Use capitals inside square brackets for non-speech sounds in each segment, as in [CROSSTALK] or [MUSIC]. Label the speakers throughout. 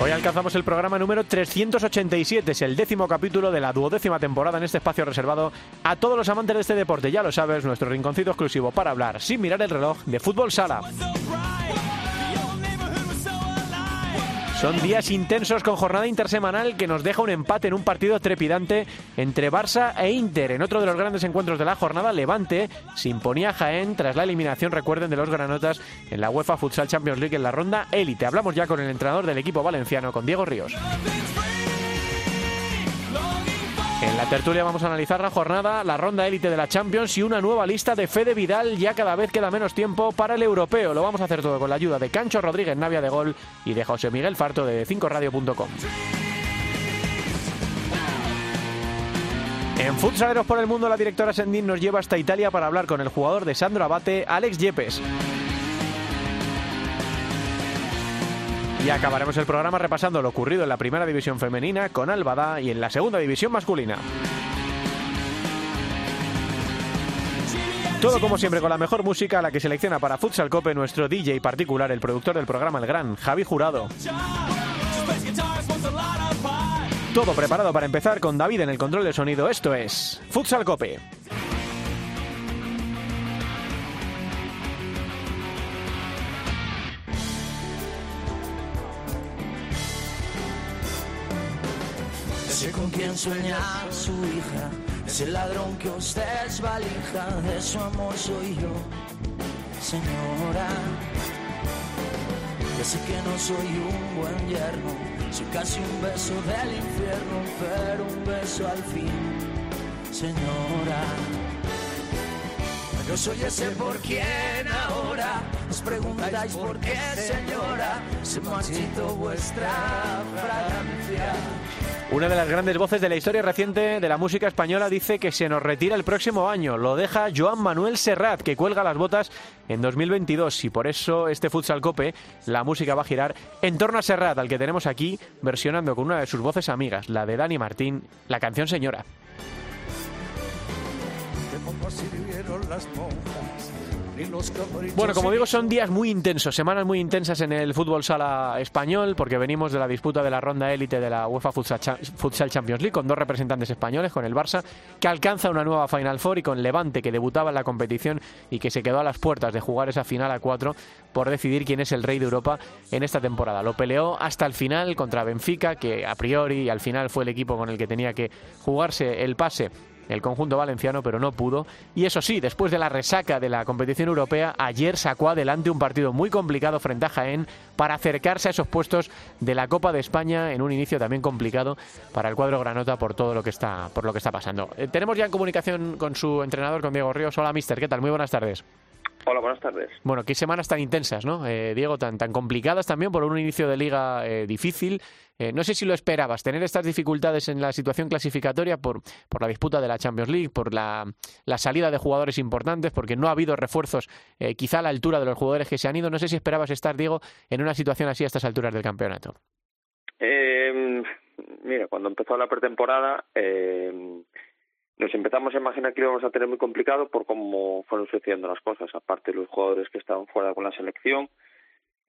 Speaker 1: Hoy alcanzamos el programa número 387, es el décimo capítulo de la duodécima temporada en este espacio reservado a todos los amantes de este deporte. Ya lo sabes, nuestro rinconcito exclusivo para hablar sin mirar el reloj de fútbol sala. Son días intensos con jornada intersemanal que nos deja un empate en un partido trepidante entre Barça e Inter. En otro de los grandes encuentros de la jornada, Levante se imponía Jaén tras la eliminación, recuerden, de los granotas en la UEFA Futsal Champions League en la ronda élite. Hablamos ya con el entrenador del equipo valenciano, con Diego Ríos. En la tertulia vamos a analizar la jornada, la ronda élite de la Champions y una nueva lista de Fede Vidal. Ya cada vez queda menos tiempo para el europeo. Lo vamos a hacer todo con la ayuda de Cancho Rodríguez Navia de Gol y de José Miguel Farto de 5radio.com. En Futsaleros por el Mundo, la directora Sendin nos lleva hasta Italia para hablar con el jugador de Sandro Abate, Alex Yepes. Y acabaremos el programa repasando lo ocurrido en la primera división femenina con Albada y en la segunda división masculina. Todo como siempre con la mejor música, la que selecciona para Futsal Cope nuestro DJ particular, el productor del programa El Gran, Javi Jurado. Todo preparado para empezar con David en el control de sonido. Esto es Futsal Cope.
Speaker 2: Sé con quién sueña su hija, ese ladrón que usted desvalija, de su amor soy yo, señora. Ya sé que no soy un buen yerno, soy casi un beso del infierno, pero un beso al fin, señora. Yo soy ese por quien ahora os preguntáis por qué, señora, se marchito vuestra fragancia.
Speaker 1: Una de las grandes voces de la historia reciente de la música española dice que se nos retira el próximo año. Lo deja Joan Manuel Serrat, que cuelga las botas en 2022. Y por eso este Futsal Cope, la música va a girar en torno a Serrat, al que tenemos aquí versionando con una de sus voces amigas, la de Dani Martín, la canción Señora. Bueno, como digo, son días muy intensos, semanas muy intensas en el fútbol sala español, porque venimos de la disputa de la ronda élite de la UEFA Futsal Champions League con dos representantes españoles, con el Barça, que alcanza una nueva Final Four, y con Levante, que debutaba en la competición y que se quedó a las puertas de jugar esa final a cuatro por decidir quién es el rey de Europa en esta temporada. Lo peleó hasta el final contra Benfica, que a priori y al final fue el equipo con el que tenía que jugarse el pase el conjunto valenciano, pero no pudo. Y eso sí, después de la resaca de la competición europea, ayer sacó adelante un partido muy complicado frente a Jaén para acercarse a esos puestos de la Copa de España en un inicio también complicado para el cuadro granota por todo lo que está, por lo que está pasando. Eh, tenemos ya en comunicación con su entrenador, con Diego Ríos. Hola, mister, ¿qué tal? Muy buenas tardes.
Speaker 3: Hola, buenas tardes.
Speaker 1: Bueno, qué semanas tan intensas, ¿no? Eh, Diego, tan, tan complicadas también por un inicio de liga eh, difícil. Eh, no sé si lo esperabas, tener estas dificultades en la situación clasificatoria por, por la disputa de la Champions League, por la, la salida de jugadores importantes, porque no ha habido refuerzos eh, quizá a la altura de los jugadores que se han ido. No sé si esperabas estar, Diego, en una situación así a estas alturas del campeonato.
Speaker 3: Eh, mira, cuando empezó la pretemporada, eh, nos empezamos a imaginar que íbamos a tener muy complicado por cómo fueron sucediendo las cosas. Aparte, los jugadores que estaban fuera con la selección,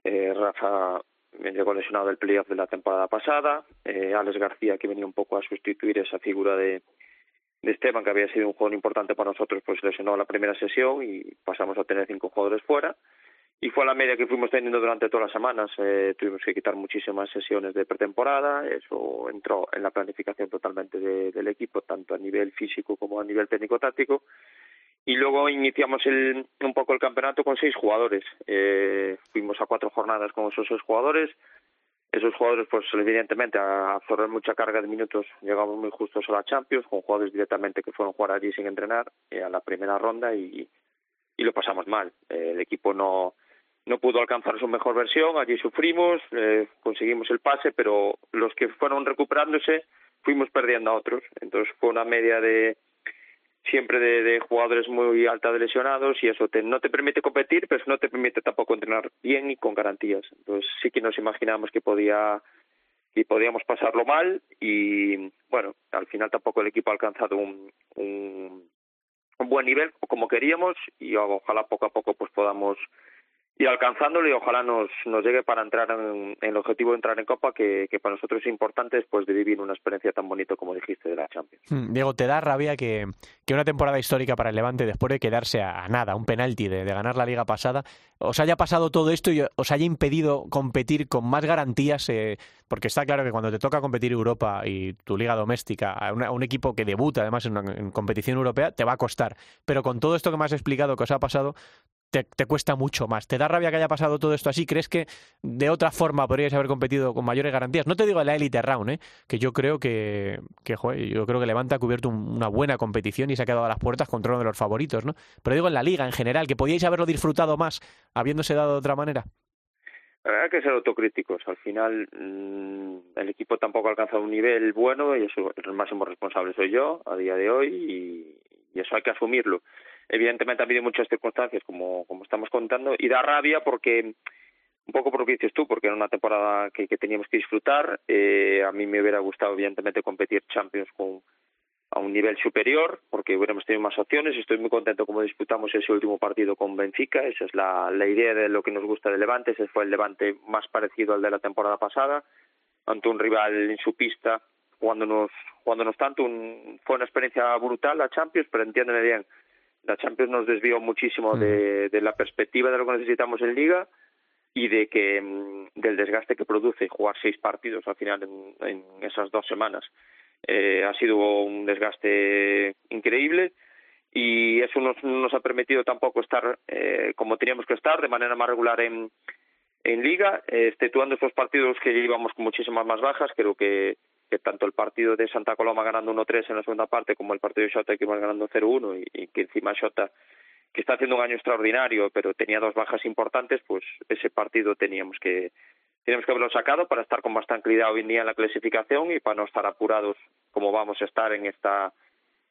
Speaker 3: eh, Rafa llegó lesionado del playoff de la temporada pasada, eh, Alex García que venía un poco a sustituir esa figura de Esteban que había sido un jugador importante para nosotros pues lesionó la primera sesión y pasamos a tener cinco jugadores fuera y fue la media que fuimos teniendo durante todas las semanas eh, tuvimos que quitar muchísimas sesiones de pretemporada eso entró en la planificación totalmente de, del equipo tanto a nivel físico como a nivel técnico táctico y luego iniciamos el, un poco el campeonato con seis jugadores. Eh, fuimos a cuatro jornadas con esos seis jugadores. Esos jugadores, pues evidentemente, a absorber mucha carga de minutos, llegamos muy justos a la Champions, con jugadores directamente que fueron a jugar allí sin entrenar eh, a la primera ronda y, y lo pasamos mal. Eh, el equipo no, no pudo alcanzar su mejor versión, allí sufrimos, eh, conseguimos el pase, pero los que fueron recuperándose fuimos perdiendo a otros. Entonces fue una media de siempre de, jugadores muy alta de lesionados y eso te, no te permite competir, pero no te permite tampoco entrenar bien y con garantías. Entonces sí que nos imaginamos que podía y podíamos pasarlo mal y bueno, al final tampoco el equipo ha alcanzado un, un, un buen nivel como queríamos y ojalá poco a poco pues podamos y alcanzándolo y ojalá nos, nos llegue para entrar en, el objetivo de entrar en Copa que, para nosotros es importante después de vivir una experiencia tan bonita como dijiste de la Champions.
Speaker 1: Hmm, Diego, ¿te da rabia que, que una temporada histórica para el Levante después de quedarse a, nada, un penalti de, ganar la liga pasada, os haya pasado todo esto y os haya impedido competir con más garantías? Eh, porque está claro que cuando te toca competir Europa y tu liga doméstica, a, un equipo que debuta además una, en competición europea, te va a costar. Pero con todo esto que me has explicado que os ha pasado, te, cuesta mucho más. ¿Te da rabia que haya pasado todo esto así? ¿Crees que de otra forma podríais haber competido con mayores garantías? No te digo la Elite Round, ¿eh? que yo creo que, que yo creo que Levante ha cubierto una buena competición y se ha quedado a las puertas contra uno de los favoritos, ¿no? Pero digo en la liga en general, que podíais haberlo disfrutado más habiéndose dado de otra manera.
Speaker 3: Hay que ser autocríticos. Al final, mm, el equipo tampoco ha alcanzado un nivel bueno y eso el máximo responsable soy yo a día de hoy y eso hay que asumirlo evidentemente ha habido muchas circunstancias como, como estamos contando y da rabia porque un poco por lo que dices tú, porque era una temporada que, que teníamos que disfrutar. Eh, a mí me hubiera gustado, evidentemente, competir Champions con, a un nivel superior, porque hubiéramos tenido más opciones. Estoy muy contento como disputamos ese último partido con Benfica. Esa es la, idea de lo que nos gusta de Levante. Ese fue el Levante más parecido al de la temporada pasada, ante un rival en su pista, jugándonos, jugándonos tanto. Un, fue una experiencia brutal la Champions, pero entiéndeme bien, la Champions nos desvió muchísimo de, de, la perspectiva de lo que necesitamos en Liga y de que mm, del desgaste que produce jugar seis partidos al final en, esas dos semanas. Eh, ha sido un desgaste increíble y eso no nos ha permitido tampoco estar eh, como teníamos que estar de manera más regular en, en liga, eh, exceptuando esos partidos que íbamos con muchísimas más bajas, creo que que tanto el partido de Santa Coloma ganando 1-3 en la segunda parte como el partido de Xota que iba ganando 0-1 y, que encima Xota que está haciendo un año extraordinario pero tenía dos bajas importantes pues ese partido teníamos que teníamos que haberlo sacado para estar con más tranquilidad hoy en día en la clasificación y para no estar apurados como vamos a estar en esta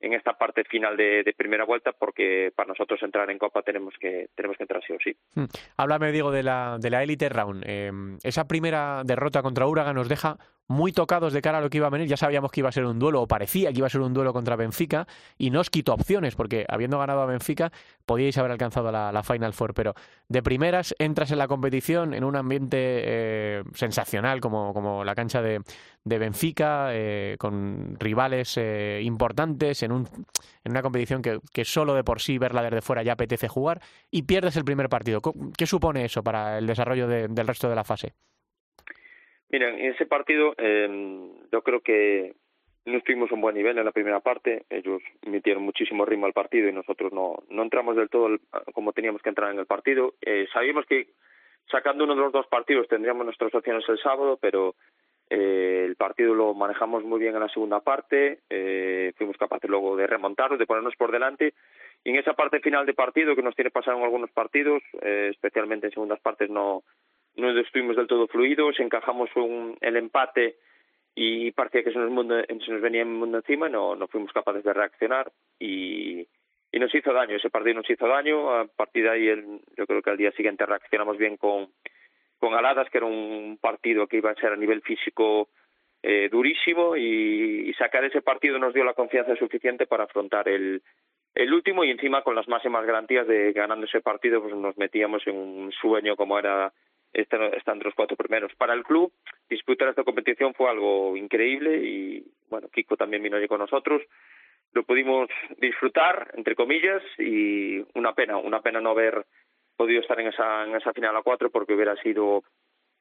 Speaker 3: en esta parte final de, primera vuelta porque para nosotros entrar en Copa tenemos que tenemos que entrar sí o sí.
Speaker 1: Hmm. Háblame, Diego, de la, de la Elite Round. Eh, esa primera derrota contra Uraga nos deja muy tocados de cara a lo que iba a venir. Ya sabíamos que iba a ser un duelo, o parecía que iba a ser un duelo contra Benfica, y no os quitó opciones, porque habiendo ganado a Benfica, podíais haber alcanzado la, Final Four. Pero de primeras entras en la competición en un ambiente eh, sensacional, como, como la cancha de, de Benfica, eh, con rivales eh, importantes, en, un, en una competición que, que solo de por sí verla desde fuera ya apetece jugar, y pierdes el primer partido. ¿Qué supone eso para el desarrollo del resto de la fase?
Speaker 3: Mira, en ese partido eh, yo creo que no estuvimos un buen nivel en la primera parte. Ellos metieron muchísimo ritmo al partido y nosotros no, no entramos del todo como teníamos que entrar en el partido. Eh, sabíamos que sacando uno de los dos partidos tendríamos nuestras opciones el sábado, pero eh, el partido lo manejamos muy bien en la segunda parte. Eh, fuimos capaces luego de remontarlo, de ponernos por delante. Y en esa parte final de partido, que nos tiene pasado en algunos partidos, eh, especialmente en segundas partes, no no estuvimos del todo fluidos, encajamos un, el empate y parecía que se nos, se nos venía el mundo encima, no, no fuimos capaces de reaccionar y, y nos hizo daño, ese partido nos hizo daño, a partir de ahí el, yo creo que al día siguiente reaccionamos bien con, con Aladas, que era un partido que iba a ser a nivel físico eh, durísimo y, y, sacar ese partido nos dio la confianza suficiente para afrontar el, el último y encima con las máximas garantías de ganando ese partido pues nos metíamos en un sueño como era están los cuatro primeros. Para el club, disputar esta competición fue algo increíble y, bueno, Kiko también vino allí con nosotros. Lo pudimos disfrutar, entre comillas, y una pena, una pena no haber podido estar en esa, en esa final a cuatro porque hubiera sido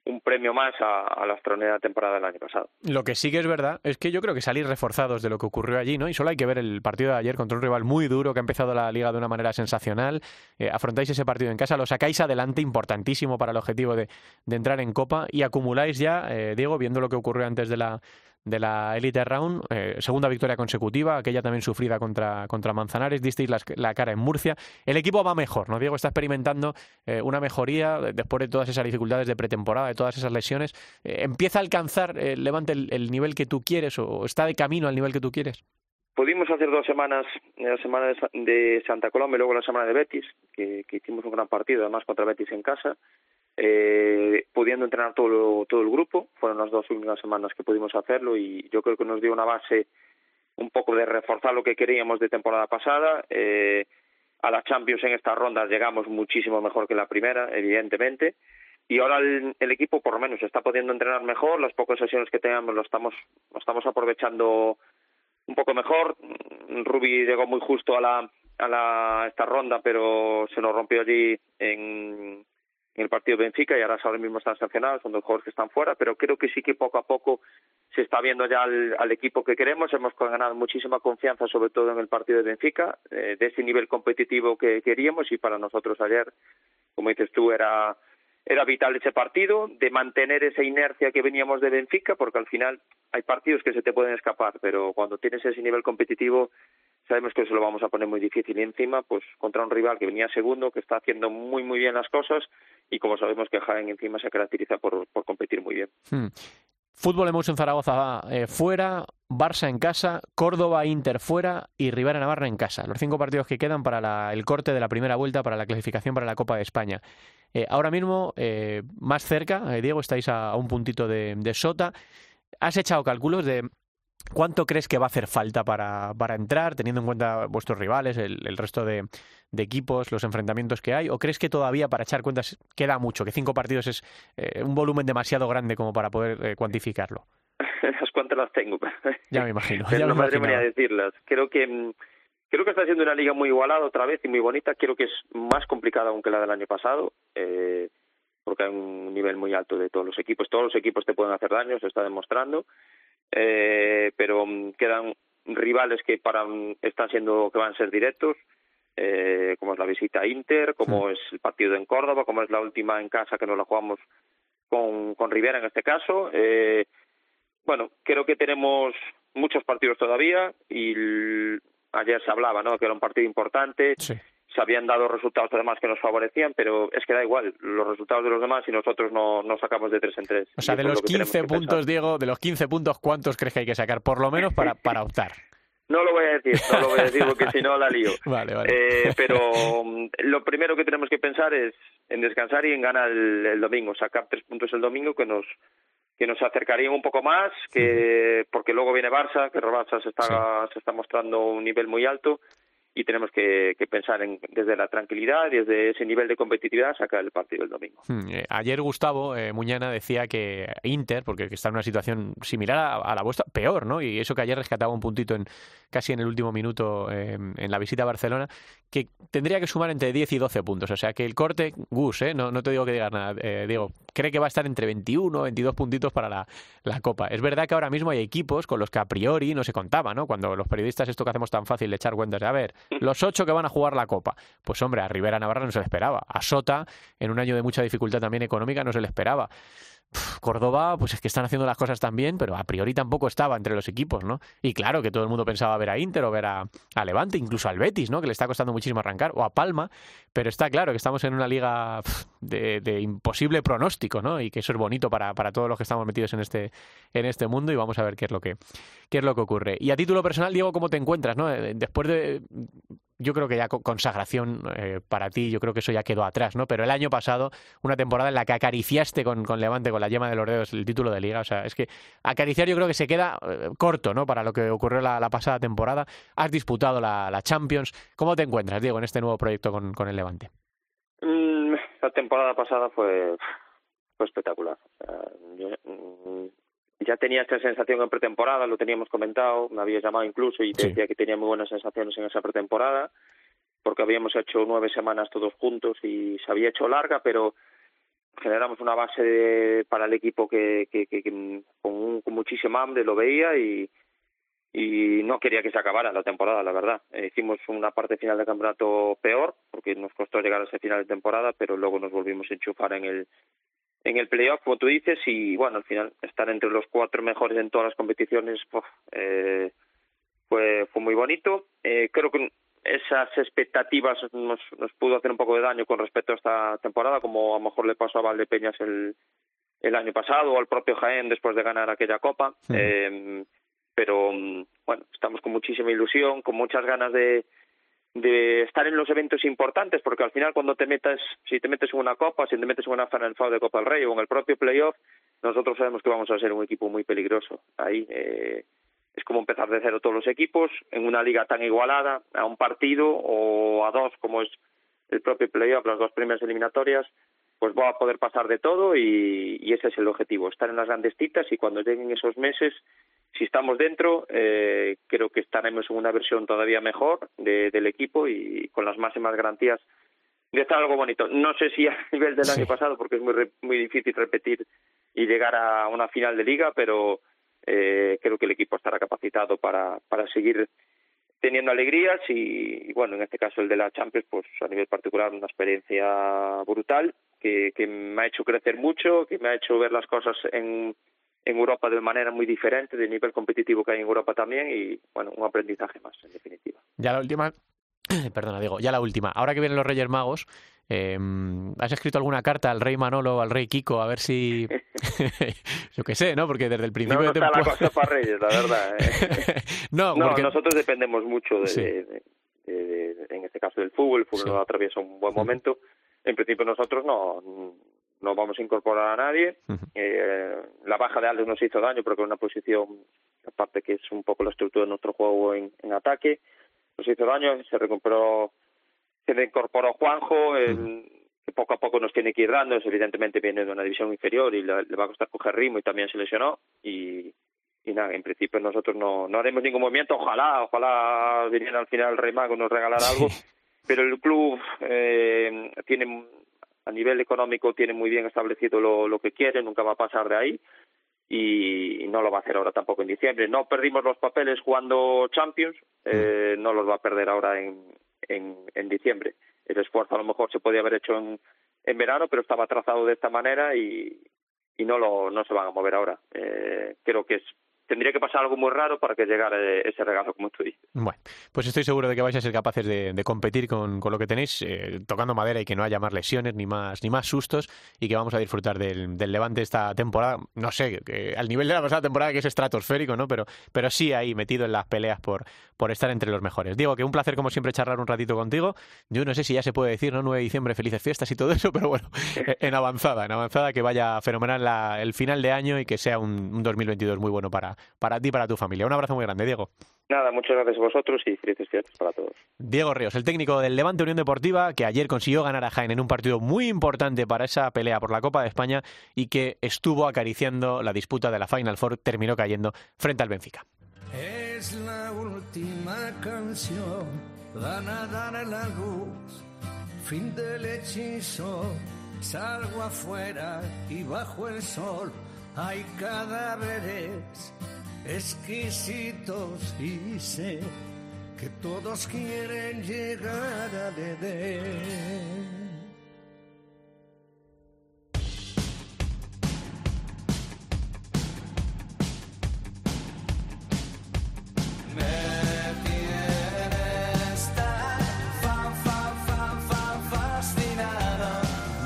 Speaker 3: un premio más a, la astronera temporada del año pasado.
Speaker 1: Lo que sí que es verdad es que yo creo que salir reforzados de lo que ocurrió allí, ¿no? Y solo hay que ver el partido de ayer contra un rival muy duro que ha empezado la liga de una manera sensacional. Eh, afrontáis ese partido en casa, lo sacáis adelante, importantísimo para el objetivo de, entrar en Copa y acumuláis ya, eh, Diego, viendo lo que ocurrió antes de la de la Elite Round, eh, segunda victoria consecutiva, aquella también sufrida contra, contra Manzanares, disteis la, cara en Murcia. El equipo va mejor, ¿no? Diego está experimentando eh, una mejoría después de todas esas dificultades de pretemporada, de todas esas lesiones. Eh, ¿Empieza a alcanzar Levante el, nivel que tú quieres o está de camino al nivel que tú quieres?
Speaker 3: Pudimos hacer dos semanas, la semana de Santa Coloma y luego la semana de Betis, que, que hicimos un gran partido, además contra Betis en casa eh, pudiendo entrenar todo, todo el grupo. Fueron las dos últimas semanas que pudimos hacerlo y yo creo que nos dio una base un poco de reforzar lo que queríamos de temporada pasada. Eh, a la Champions en estas rondas llegamos muchísimo mejor que la primera, evidentemente. Y ahora el, equipo, por lo menos, está pudiendo entrenar mejor. Las pocas sesiones que teníamos lo estamos, lo estamos aprovechando un poco mejor. Rubi llegó muy justo a la, a la esta ronda, pero se nos rompió allí en, en el partido de Benfica y ahora ahora mismo están sancionados, son dos jugadores que están fuera, pero creo que sí que poco a poco se está viendo ya al, equipo que queremos, hemos ganado muchísima confianza sobre todo en el partido de Benfica, eh, de ese nivel competitivo que queríamos y para nosotros ayer, como dices tú, era era vital ese partido, de mantener esa inercia que veníamos de Benfica, porque al final hay partidos que se te pueden escapar, pero cuando tienes ese nivel competitivo sabemos que eso lo vamos a poner muy difícil. Y encima pues contra un rival que venía segundo, que está haciendo muy muy bien las cosas y como sabemos que Jaén encima se caracteriza por, por competir muy bien.
Speaker 1: Hmm. Fútbol Emotion Zaragoza eh, fuera, Barça en casa, Córdoba Inter fuera y Rivera Navarra en casa. Los cinco partidos que quedan para el corte de la primera vuelta, para la clasificación para la Copa de España. Eh, ahora mismo, eh, más cerca, Diego, estáis a, un puntito de Sota. ¿Has echado cálculos de ¿Cuánto crees que va a hacer falta para, para entrar, teniendo en cuenta vuestros rivales, el, el resto de, de, equipos, los enfrentamientos que hay? ¿O crees que todavía para echar cuentas queda mucho, que cinco partidos es eh, un volumen demasiado grande como para poder eh, cuantificarlo? [LAUGHS]
Speaker 3: Las cuantas las tengo. [LAUGHS]
Speaker 1: Ya me imagino. [LAUGHS]
Speaker 3: ya no me atrevería a decirlas. Creo que, mm, creo que está siendo una liga muy igualada otra vez y muy bonita. Creo que es más complicada aún que la del año pasado. Eh, porque hay un nivel muy alto de todos los equipos. Todos los equipos te pueden hacer daño, se está demostrando eh, pero mm, quedan rivales que para mm, están siendo que van a ser directos eh, como es la visita a Inter como es el partido en Córdoba como es la última en casa que nos la jugamos con con Rivera en este caso. Eh, bueno creo que tenemos muchos partidos todavía y ayer se hablaba no que era un partido importante. Sí se habían dado resultados además que nos favorecían, pero es que da igual los resultados de los demás y nosotros no, no sacamos de tres en tres.
Speaker 1: O sea, de los 15 puntos, Diego, de los 15 puntos, ¿cuántos crees que hay que sacar por lo menos para, para optar?
Speaker 3: No lo voy a decir, no lo voy a decir porque [LAUGHS] si no la lío.
Speaker 1: Vale, vale.
Speaker 3: Eh, pero [LAUGHS] mm, lo primero que tenemos que pensar es en descansar y en ganar el, domingo, sacar tres puntos el domingo que nos que nos acercarían un poco más, que porque luego viene Barça, que Barça se está se está mostrando un nivel muy alto y tenemos que, pensar en, desde la tranquilidad, desde ese nivel de competitividad, sacar el partido el domingo.
Speaker 1: Hmm, eh, ayer Gustavo eh, Muñana decía que Inter, porque está en una situación similar a, la vuestra, peor, ¿no? Y eso que ayer rescataba un puntito en casi en el último minuto em, en la visita a Barcelona, que tendría que sumar entre 10 y 12 puntos. O sea que el corte, Gus, ¿eh? no, no te digo que digas nada, eh, digo, cree que va a estar entre 21 22 puntitos para la, la, Copa. Es verdad que ahora mismo hay equipos con los que a priori no se contaba, ¿no? Cuando los periodistas esto que hacemos tan fácil de echar cuentas de, a ver, los ocho que van a jugar la Copa. Pues hombre, a Rivera Navarra no se le esperaba. A Sota, en un año de mucha dificultad también económica, no se le esperaba. Córdoba, pues es que están haciendo las cosas tan bien, pero a priori tampoco estaba entre los equipos, ¿no? Y claro que todo el mundo pensaba ver a Inter o ver a, Levante, incluso al Betis, ¿no? Que le está costando muchísimo arrancar, o a Palma, pero está claro que estamos en una liga de, imposible pronóstico, ¿no? Y que eso es bonito para, para, todos los que estamos metidos en este, en este mundo y vamos a ver qué es lo que, qué es lo que ocurre. Y a título personal, Diego, ¿cómo te encuentras, no? Eh, después de yo creo que ya consagración eh, para ti, yo creo que eso ya quedó atrás, ¿no? Pero el año pasado, una temporada en la que acariciaste con, con Levante, con la yema de los dedos, el título de liga, o sea, es que acariciar yo creo que se queda eh, corto, ¿no? Para lo que ocurrió la, pasada temporada. Has disputado la, la, Champions. ¿Cómo te encuentras, Diego, en este nuevo proyecto con, con el Levante?
Speaker 3: Mm, la temporada pasada fue, espectacular. Mm, ya tenía esta sensación en pretemporada, lo teníamos comentado, me había llamado incluso y decía que tenía muy buenas sensaciones en esa pretemporada, porque habíamos hecho nueve semanas todos juntos y se había hecho larga, pero generamos una base para el equipo que, que, que, con, con muchísima hambre lo veía y, y no quería que se acabara la temporada, la verdad. hicimos una parte final del campeonato peor, porque nos costó llegar a ese final de temporada, pero luego nos volvimos a enchufar en el en el playoff, como tú dices, y bueno, al final estar entre los cuatro mejores en todas las competiciones eh, fue, fue muy bonito. Eh, creo que esas expectativas nos, nos pudo hacer un poco de daño con respecto a esta temporada, como a lo mejor le pasó a Valdepeñas el, el año pasado o al propio Jaén después de ganar aquella copa. Eh, pero bueno, estamos con muchísima ilusión, con muchas ganas de, de estar en los eventos importantes, porque al final cuando te metas, si te metes en una copa, si te metes en una Final Four de Copa del Rey o en el propio playoff, nosotros sabemos que vamos a ser un equipo muy peligroso. Ahí eh, es como empezar de cero todos los equipos en una liga tan igualada, a un partido o a dos como es el propio playoff, las dos primeras eliminatorias, pues va a poder pasar de todo y, y ese es el objetivo, estar en las grandes citas y cuando lleguen esos meses si estamos dentro, eh, creo que estaremos en una versión todavía mejor de, del equipo y con las máximas garantías de estar algo bonito. No sé si a [LAUGHS] nivel del año pasado, porque es muy, muy difícil repetir y llegar a una final de liga, pero eh, creo que el equipo estará capacitado para, para seguir teniendo alegrías y, y, bueno, en este caso el de la Champions, pues a nivel particular una experiencia brutal que, que me ha hecho crecer mucho, que me ha hecho ver las cosas en en Europa de manera muy diferente, de nivel competitivo que hay en Europa también y, bueno, un aprendizaje más, en definitiva.
Speaker 1: Ya la última, [CLEARS THROAT] perdona, digo, ya la última. Ahora que vienen los Reyes Magos, eh, ¿has escrito alguna carta al rey Manolo o al rey Kiko? A ver si... [LAUGHS] [LAUGHS] Yo qué sé, ¿no? Porque desde el principio
Speaker 3: no,
Speaker 1: de
Speaker 3: temporada... la cosa para Reyes, la verdad. ¿eh? [LAUGHS]
Speaker 1: no,
Speaker 3: no
Speaker 1: porque...
Speaker 3: nosotros dependemos mucho, de, sí. de, de, en este caso, del fútbol. El fútbol sí. atraviesa un buen momento. En principio nosotros no no vamos a incorporar a nadie. Uh -huh. eh, la baja de Aldo nos hizo daño porque es una posición, aparte que es un poco la estructura de nuestro juego en, en ataque, nos hizo daño, se recuperó, se reincorporó Juanjo, eh, uh -huh. que poco a poco nos tiene que ir dando, es, evidentemente viene de una división inferior y le, le, va a costar coger ritmo y también se lesionó y, y nada, en principio nosotros no, no haremos ningún movimiento, ojalá, ojalá viniera al final el Rey Mago nos regalara algo, pero el club eh, tiene a nivel económico tiene muy bien establecido lo, lo que quiere, nunca va a pasar de ahí y, y no lo va a hacer ahora tampoco en diciembre. No perdimos los papeles jugando Champions, eh, no los va a perder ahora en, en, en diciembre. El esfuerzo a lo mejor se podía haber hecho en, en verano, pero estaba trazado de esta manera y, y no lo no se van a mover ahora. Eh, creo que es tendría que pasar algo muy raro para que llegara ese regalo, como tú dices.
Speaker 1: Bueno, pues estoy seguro de que vais a ser capaces de, de competir con, con, lo que tenéis, eh, tocando madera y que no haya más lesiones ni más ni más sustos y que vamos a disfrutar del, del Levante esta temporada. No sé, que al nivel de la pasada temporada que es estratosférico, ¿no? Pero, pero sí ahí metido en las peleas por, por estar entre los mejores. Diego, que un placer como siempre charlar un ratito contigo. Yo no sé si ya se puede decir, ¿no? 9 de diciembre, felices fiestas y todo eso, [LAUGHS] pero bueno, [LAUGHS] en avanzada, en avanzada, que vaya fenomenal la, el final de año y que sea un, un 2022 muy bueno para, para ti y para tu familia. Un abrazo muy grande, Diego.
Speaker 3: Nada, muchas gracias a vosotros y felices fiestas para todos.
Speaker 1: Diego Ríos, el técnico del Levante Unión Deportiva, que ayer consiguió ganar a Jaén en un partido muy importante para esa pelea por la Copa de España y que estuvo acariciando la disputa de la Final Four, terminó cayendo frente al Benfica.
Speaker 2: Es la última canción, van a dar la luz, fin del hechizo, salgo afuera y bajo el sol hay cadáveres exquisitos y sé que todos quieren llegar a Edén.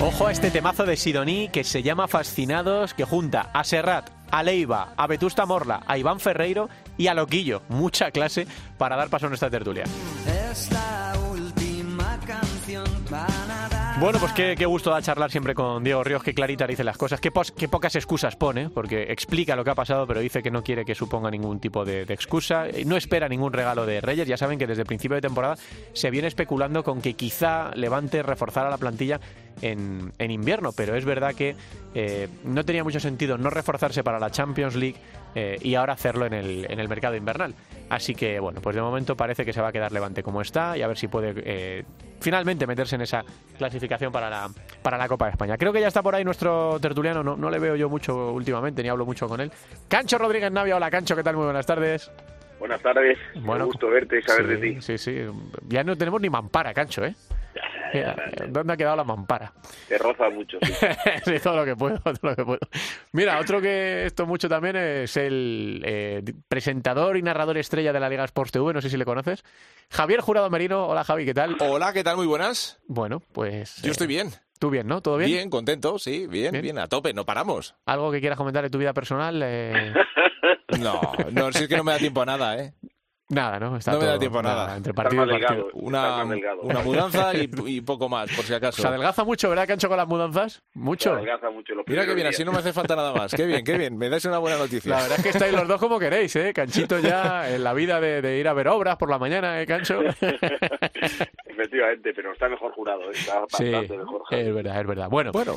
Speaker 1: Ojo a este temazo de Sidoní que se llama Fascinados, que junta a Serrat, a Leiva, a Vetusta Morla, a Iván Ferreiro y a Loquillo. Mucha clase para dar paso a nuestra tertulia.
Speaker 2: Esta última canción
Speaker 1: bueno, pues qué, qué, gusto da charlar siempre con Diego Ríos, qué clarita dice las cosas, qué, pos, qué, pocas excusas pone, porque explica lo que ha pasado, pero dice que no quiere que suponga ningún tipo de, de, excusa, no espera ningún regalo de Reyes, ya saben que desde el principio de temporada se viene especulando con que quizá Levante reforzara la plantilla en, en invierno, pero es verdad que eh, no tenía mucho sentido no reforzarse para la Champions League eh, y ahora hacerlo en el, en el mercado invernal. Así que, bueno, pues de momento parece que se va a quedar Levante como está y a ver si puede eh, finalmente meterse en esa clasificación para la, para la Copa de España. Creo que ya está por ahí nuestro tertuliano, no, no le veo yo mucho últimamente, ni hablo mucho con él. Cancho Rodríguez Navia, hola Cancho, ¿qué tal? Muy buenas tardes.
Speaker 4: Buenas tardes, bueno, un gusto verte y saber
Speaker 1: sí,
Speaker 4: de ti.
Speaker 1: Sí, sí, ya no tenemos ni mampara, Cancho, ¿eh? Mira, ¿Dónde ha quedado la mampara?
Speaker 4: Te roza mucho. Sí. [LAUGHS]
Speaker 1: Sí, todo lo que puedo, todo lo que puedo. Mira, otro que esto mucho también es el eh, presentador y narrador estrella de la Liga Sports TV, no sé si le conoces. Javier Jurado Merino. Hola Javi, ¿qué tal?
Speaker 5: Hola, ¿qué tal? Muy buenas.
Speaker 1: Bueno, pues...
Speaker 5: Yo
Speaker 1: eh,
Speaker 5: estoy bien.
Speaker 1: ¿Tú bien, no? ¿Todo bien?
Speaker 5: Bien, contento, sí, bien,
Speaker 1: Bien.
Speaker 5: bien, a tope, no paramos.
Speaker 1: ¿Algo que quieras comentar de tu vida personal? Eh, [LAUGHS]
Speaker 5: No, no, si es que no me da tiempo a nada, ¿eh?
Speaker 1: Nada, ¿no? Está
Speaker 5: No me da
Speaker 1: todo-
Speaker 5: tiempo a nada.
Speaker 1: Entre partido y partido.
Speaker 5: Una, una mudanza y, [LAUGHS] y poco más, por si acaso.
Speaker 1: Se adelgaza mucho, ¿verdad, Cancho, con las mudanzas? Mucho.
Speaker 4: Adelgaza mucho los
Speaker 5: Mira que
Speaker 4: primeros
Speaker 5: bien,
Speaker 4: días.
Speaker 5: así no me hace falta nada más. Qué bien, qué bien, me dais una buena noticia.
Speaker 1: La verdad es que estáis los dos como queréis, ¿eh? Canchito ya en la vida de, de ir a ver obras por la mañana, ¿eh, Cancho? [LAUGHS]
Speaker 4: Efectivamente, pero está mejor jurado, ¿eh? está
Speaker 1: Sí,
Speaker 4: bastante mejor. Javi.
Speaker 1: es verdad, es verdad. Bueno,
Speaker 5: Bueno,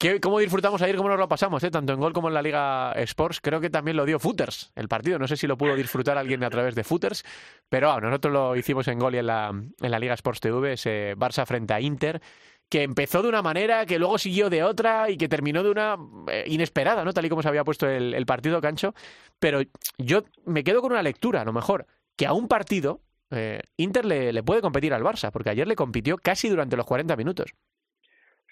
Speaker 1: ¿qué- ¿cómo disfrutamos ayer? ¿Cómo nos lo pasamos? ¿eh? Tanto en gol como en la Liga Sports. Creo que también lo dio Footers, el partido. No sé si lo pudo disfrutar alguien a través de Footers, pero ah, nosotros lo hicimos en gol y en la, en la Liga Sports TV, ese Barça frente a Inter que empezó de una manera, que luego siguió de otra y que terminó de una eh, inesperada, ¿no? Tal y como se había puesto el, partido, Cancho. Pero yo me quedo con una lectura, a lo mejor, que a un partido eh, Inter le, le puede competir al Barça, porque ayer le compitió casi durante los 40 minutos.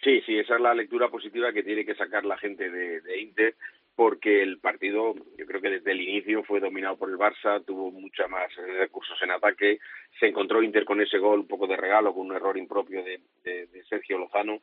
Speaker 4: Sí, sí, esa es la lectura positiva que tiene que sacar la gente de, Inter, porque el partido, yo creo que desde el inicio fue dominado por el Barça, tuvo mucha más recursos en ataque, se encontró Inter con ese gol un poco de regalo, con un error impropio de Sergio Lozano.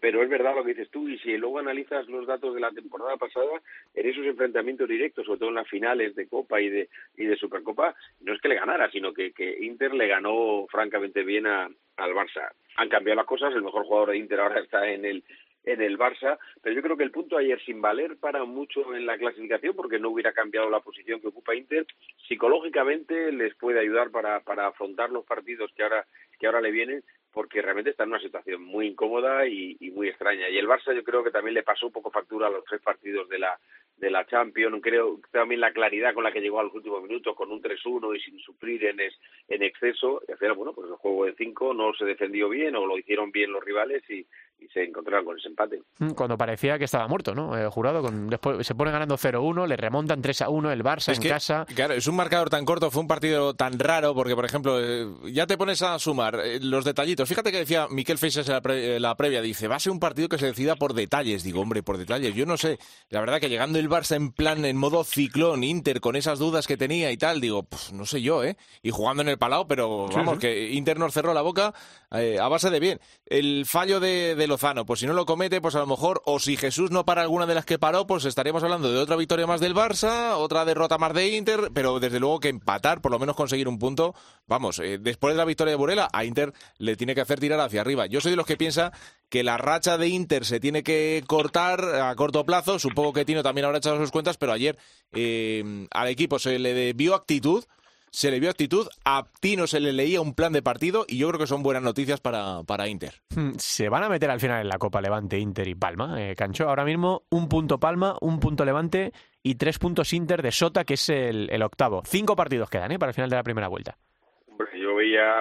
Speaker 4: Pero es verdad lo que dices tú, y si luego analizas los datos de la temporada pasada, en esos enfrentamientos directos, sobre todo en las finales de Copa y de, y de Supercopa, no es que le ganara, sino que, que Inter le ganó francamente bien a, al Barça. Han cambiado las cosas, el mejor jugador de Inter ahora está en el en el Barça, pero yo creo que el punto ayer sin valer para mucho en la clasificación porque no hubiera cambiado la posición que ocupa Inter, psicológicamente les puede ayudar para, para afrontar los partidos que ahora que ahora le vienen porque realmente está en una situación muy incómoda y, y muy extraña. Y el Barça yo creo que también le pasó un poco factura a los tres partidos de la de la Champions. Creo también la claridad con la que llegó a los últimos minutos con un 3-1 y sin sufrir en, es- en exceso. Y al final, bueno, pues el juego de cinco no se defendió bien o lo hicieron bien los rivales y, y se encontraron con ese empate.
Speaker 1: Mm, Cuando parecía que estaba muerto, ¿no? Eh, jurado, con, después se pone ganando 0-1, le remontan 3-1 el Barça
Speaker 5: Es
Speaker 1: en
Speaker 5: que,
Speaker 1: casa.
Speaker 5: Claro, es un marcador tan corto, fue un partido tan raro, porque, por ejemplo, eh, ya te pones a sumar eh, los detallitos. Fíjate que decía Miquel Feixas en la, pre- la previa, dice, va a ser un partido que se decida por detalles. Digo, hombre, por detalles. Yo no sé, la verdad que llegando el Barça en plan, en modo ciclón, Inter, con esas dudas que tenía y tal, digo, pues no sé yo, ¿eh? Y jugando en el Palau, pero vamos, que Inter nos cerró la boca eh, a base de bien. El fallo de, de Lozano, pues si no lo comete, pues a lo mejor, o si Jesús no para alguna de las que paró, pues estaríamos hablando de otra victoria más del Barça, otra derrota más de Inter, pero desde luego que empatar, por lo menos conseguir un punto, vamos, eh, después de la victoria de Burela, a Inter le tiene que hacer tirar hacia arriba. Yo soy de los que piensa que la racha de Inter se tiene que cortar a corto plazo, supongo que Tino también habrá echado sus cuentas, pero ayer eh, al equipo se le vio actitud, se le vio actitud, a Tino se le leía un plan de partido y yo creo que son buenas noticias para, para Inter.
Speaker 1: Mm, Se van a meter al final en la Copa Levante, Inter y Palma. Eh, Cancho, ahora mismo un punto Palma, un punto Levante y tres puntos Inter de Sota, que es el, el octavo. Cinco partidos quedan ¿eh? para el final de la primera vuelta.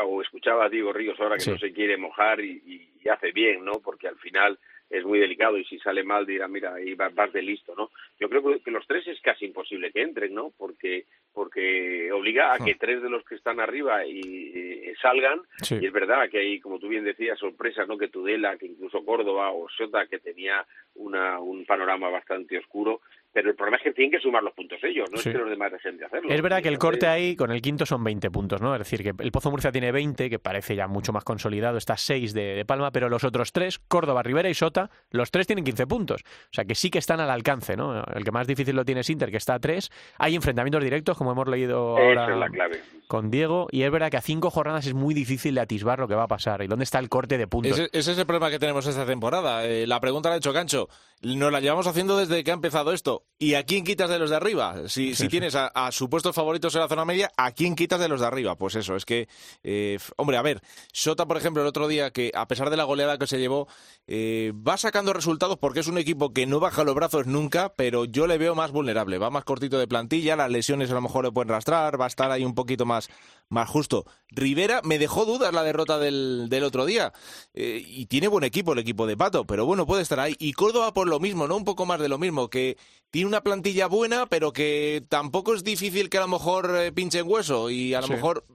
Speaker 4: O escuchaba a Diego Ríos ahora que
Speaker 1: Sí.
Speaker 4: no se quiere mojar y, hace bien, ¿no? Porque al final es muy delicado y si sale mal dirá, mira, ahí vas, de listo, ¿no? Yo creo que, los tres es casi imposible que entren, ¿no? Porque porque obliga a que tres de los que están arriba y, y salgan
Speaker 1: Sí.
Speaker 4: y es verdad que hay, como tú bien decías, sorpresas, ¿no? Que Tudela, que incluso Córdoba o Sota, que tenía una, un panorama bastante oscuro, pero el problema es que tienen que sumar los puntos ellos, no
Speaker 1: Sí.
Speaker 4: es que los demás dejen de hacerlo.
Speaker 1: Es verdad que el corte ahí con el quinto son 20 puntos, ¿no? Es decir, que el Pozo Murcia tiene 20, que parece ya mucho más consolidado, está 6 de, de Palma, pero los otros tres, Córdoba, Rivera y Sota, los tres tienen 15 puntos. O sea que sí que están al alcance, ¿no? El que más difícil lo tiene es Inter, que está a 3. Hay enfrentamientos directos, como hemos leído ahora
Speaker 4: Esa es la clave.
Speaker 1: con Diego, y es verdad que a cinco jornadas es muy difícil de atisbar lo que va a pasar. ¿Y dónde está el corte de puntos?
Speaker 5: Ese, ese es el problema que tenemos esta temporada. Eh, la pregunta la ha hecho Cancho. Nos la llevamos haciendo desde que ha empezado esto. ¿Y a quién quitas de los de arriba? Si, [LAUGHS] si tienes a, a supuestos favoritos en la zona media, ¿a quién quitas de los de arriba? Pues eso, es que, eh, hombre, a ver, Sota, por ejemplo, el otro día, que a pesar de la goleada que se llevó, eh, va sacando resultados porque es un equipo que no baja los brazos nunca, pero yo le veo más vulnerable. Va más cortito de plantilla, las lesiones a lo mejor le pueden rastrar, va a estar ahí un poquito más, más justo. Rivera me dejó dudas la derrota del, del otro día. Eh, y tiene buen equipo el equipo de Pato, pero bueno, puede estar ahí. Y Córdoba por lo mismo, ¿no? Un poco más de lo mismo, que tiene una plantilla buena, pero que tampoco es difícil que a lo mejor eh, pinche en hueso y a lo
Speaker 1: Sí.
Speaker 5: mejor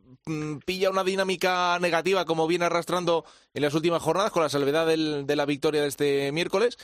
Speaker 5: pilla una dinámica negativa como viene arrastrando en las últimas jornadas con la salvedad del, de la victoria de este miércoles,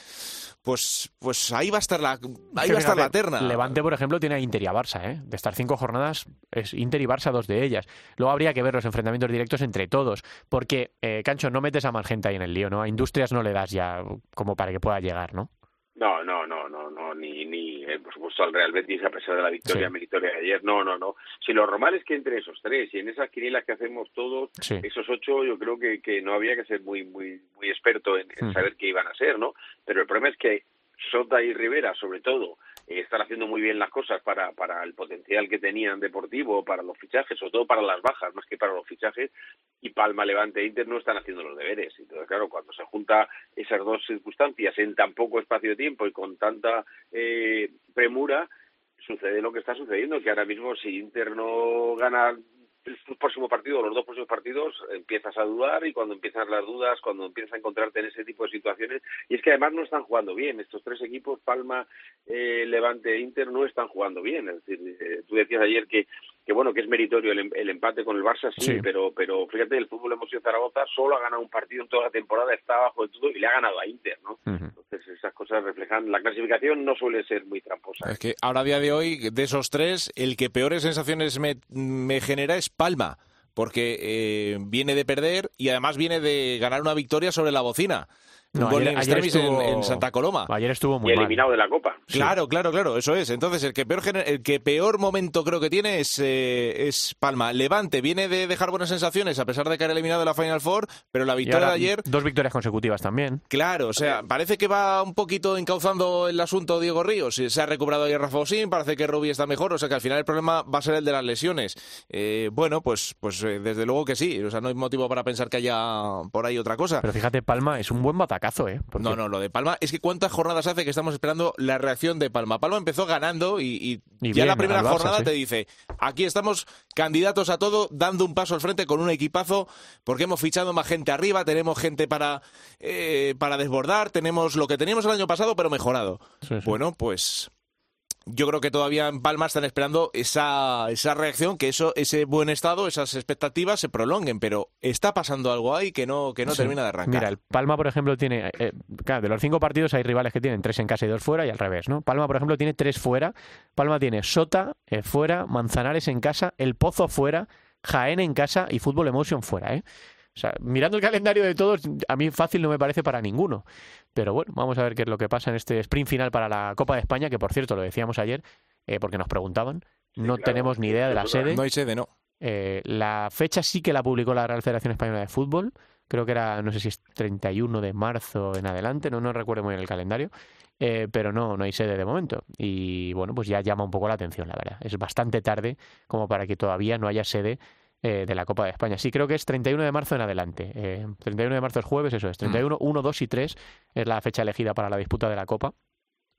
Speaker 5: pues, pues ahí va a estar la, ahí va a estar la terna.
Speaker 1: Levante, por ejemplo, tiene a Inter y a Barça, ¿eh? De estar cinco jornadas, es Inter y Barça dos de ellas. Luego habría que ver los enfrentamientos directos entre todos, porque, eh, Cancho, no metes a más gente ahí en el lío, ¿no? A Industrias no le das ya como para que pueda llegar, ¿no?
Speaker 4: No, no, no, no, no, ni, ni eh, por supuesto al Real Betis a pesar de la victoria meritoria de ayer, no, no, no. Si lo normal es que entre esos tres y en esas quinielas que hacemos todos, esos ocho, yo creo que, que no había que ser muy, muy, muy experto en, saber qué iban a ser, ¿no? Pero el problema es que Sota y Rivera, sobre todo, eh, están haciendo muy bien las cosas para, para el potencial que tenían deportivo, para los fichajes, sobre todo para las bajas, más que para los fichajes, y Palma, Levante e Inter no están haciendo los deberes. Entonces, claro, cuando se junta esas dos circunstancias en tan poco espacio de tiempo y con tanta eh, premura, sucede lo que está sucediendo, que ahora mismo si Inter no gana el próximo partido, los dos próximos partidos, empiezas a dudar y cuando empiezan las dudas, cuando empiezas a encontrarte en ese tipo de situaciones, y es que además no están jugando bien, estos tres equipos, Palma, eh, Levante e Inter, no están jugando bien, es decir, eh, tú decías ayer que que bueno, que es meritorio el, em, el, empate con el Barça, sí, pero pero fíjate, el fútbol hemos sido Zaragoza solo ha ganado un partido en toda la temporada, está abajo de todo y le ha ganado a Inter, ¿no? Entonces esas cosas reflejan, la clasificación no suele ser muy tramposa.
Speaker 5: Es que ahora a día de hoy, de esos tres, el que peores sensaciones me, me genera es Palma, porque eh, viene de perder y además viene de ganar una victoria sobre la bocina.
Speaker 1: No, ayer, estuvo, en, Santa Coloma. Ayer estuvo muy
Speaker 4: y eliminado de la Copa.
Speaker 5: Claro, claro, claro, eso es. Entonces, el que peor, el que peor momento creo que tiene es, eh, es Palma. Levante viene de dejar buenas sensaciones a pesar de que ha eliminado de la Final Four, pero la victoria de ayer...
Speaker 1: Dos victorias consecutivas también.
Speaker 5: Claro, o sea, parece que va un poquito encauzando el asunto Diego Ríos. Se ha recuperado ayer Rafa Osín, parece que Rubí está mejor, o sea que al final el problema va a ser el de las lesiones. Eh, bueno, pues, pues eh, desde luego que sí, o sea, no hay motivo para pensar que haya por ahí otra cosa.
Speaker 1: Pero fíjate, Palma es un buen ¿eh?
Speaker 5: No, no, lo de Palma es que cuántas jornadas hace que estamos esperando la reacción de Palma. Palma empezó ganando y, ya la primera jornada te dice, aquí estamos candidatos a todo, dando un paso al frente con un equipazo, porque hemos fichado más gente arriba, tenemos gente para, eh, para desbordar, tenemos lo que teníamos el año pasado, pero mejorado. Bueno, pues yo creo que todavía en Palma están esperando esa, esa reacción, que eso, ese buen estado, esas expectativas se prolonguen, pero está pasando algo ahí que no, que no termina de arrancar.
Speaker 1: Mira, el Palma, por ejemplo, tiene, eh, claro, de los cinco partidos hay rivales que tienen tres en casa y dos fuera y al revés, ¿no? Palma, por ejemplo, tiene tres fuera, Palma tiene Sota eh, fuera, Manzanares en casa, El Pozo fuera, Jaén en casa y Fútbol Emotion fuera, ¿eh? O sea, mirando el calendario de todos, a mí fácil no me parece para ninguno. Pero bueno, vamos a ver qué es lo que pasa en este sprint final para la Copa de España, que por cierto lo decíamos ayer, eh, porque nos preguntaban. no tenemos ni idea de la sede.
Speaker 5: No hay sede, no.
Speaker 1: Eh, la fecha sí que la publicó la Real Federación Española de Fútbol. Creo que era, no sé si es 31 de marzo en adelante, no, no recuerdo muy bien el calendario. Eh, pero no, no hay sede de momento. Y bueno, pues ya llama un poco la atención, la verdad. Es bastante tarde como para que todavía no haya sede eh, de la Copa de España. Sí, creo que es 31 de marzo en adelante. Eh, 31 de marzo es jueves, eso es. 31, 1, 2 y 3 es la fecha elegida para la disputa de la Copa.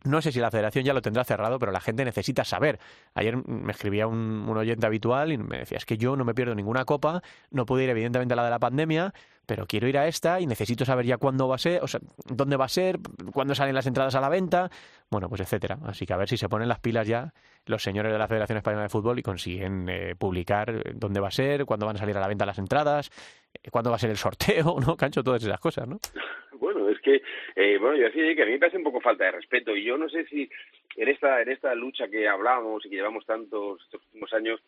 Speaker 1: No sé si la federación ya lo tendrá cerrado, pero la gente necesita saber. Ayer me escribía un, oyente habitual y me decía, es que yo no me pierdo ninguna copa, no puedo ir evidentemente a la de la pandemia, pero quiero ir a esta y necesito saber ya cuándo va a ser, o sea, dónde va a ser, cuándo salen las entradas a la venta, bueno, pues etcétera. Así que a ver si se ponen las pilas ya los señores de la Federación Española de Fútbol y consiguen eh, publicar dónde va a ser, cuándo van a salir a la venta las entradas, cuándo va a ser el sorteo, [LAUGHS] ¿no? Cancho, todas esas cosas, ¿no?
Speaker 4: Bueno, es que, eh, bueno, yo decía que a mí me parece un poco falta de respeto y yo no sé si en esta, en esta lucha que hablamos y que llevamos tantos estos últimos años,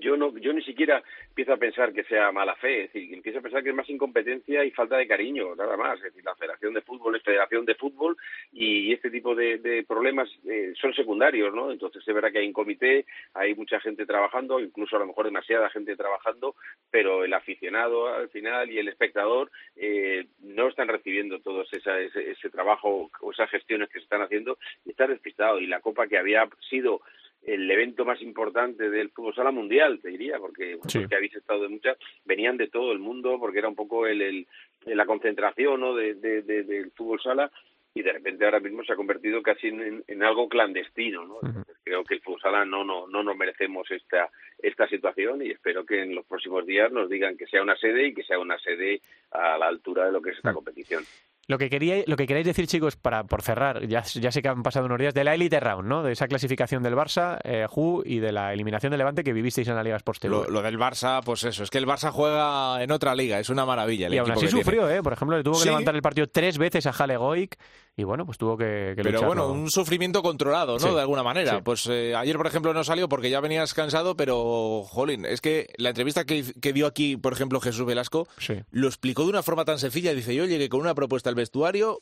Speaker 4: yo no yo ni siquiera empiezo a pensar que sea mala fe, es decir, empiezo a pensar que es más incompetencia y falta de cariño, nada más. Es decir, la Federación de Fútbol es Federación de Fútbol y este tipo de, problemas eh, son secundarios, ¿no? Entonces es verdad que hay un comité, hay mucha gente trabajando, incluso a lo mejor demasiada gente trabajando, pero el aficionado al final y el espectador eh, no están recibiendo todo ese, ese trabajo o esas gestiones que se están haciendo y está despistado. Y la Copa que había sido el evento más importante del fútbol sala mundial, te diría, porque que habéis estado de muchas, venían de todo el mundo, porque era un poco el, la concentración ¿no? de, del fútbol sala, y de repente ahora mismo se ha convertido casi en, algo clandestino. ¿no? creo que el fútbol sala no, no, no nos merecemos esta, esta situación y espero que en los próximos días nos digan que sea una sede y que sea una sede a la altura de lo que es esta competición.
Speaker 1: Lo que, quería, lo que queréis decir, chicos, para por cerrar, ya, ya sé que han pasado unos días, de la Elite Round, ¿no? De esa clasificación del Barça, eh, Ju, y de la eliminación de Levante que vivisteis en la Liga Sports.
Speaker 5: Lo, lo del Barça, pues eso, es que el Barça juega en otra liga, es una maravilla. El
Speaker 1: y aún así
Speaker 5: que tiene.
Speaker 1: sufrió, ¿eh? Por ejemplo, le tuvo que
Speaker 5: Sí.
Speaker 1: levantar el partido tres veces a Jale Goik y bueno, pues tuvo que, que
Speaker 5: Pero
Speaker 1: lucharlo.
Speaker 5: bueno, un sufrimiento controlado, ¿no?
Speaker 1: Sí,
Speaker 5: De alguna manera.
Speaker 1: sí.
Speaker 5: Pues eh, ayer, por ejemplo, no salió porque ya venías cansado, pero, jolín, es que la entrevista que, que dio aquí, por ejemplo, Jesús Velasco,
Speaker 1: Sí.
Speaker 5: lo explicó de una forma tan sencilla. Dice, yo llegué con una propuesta al vestuario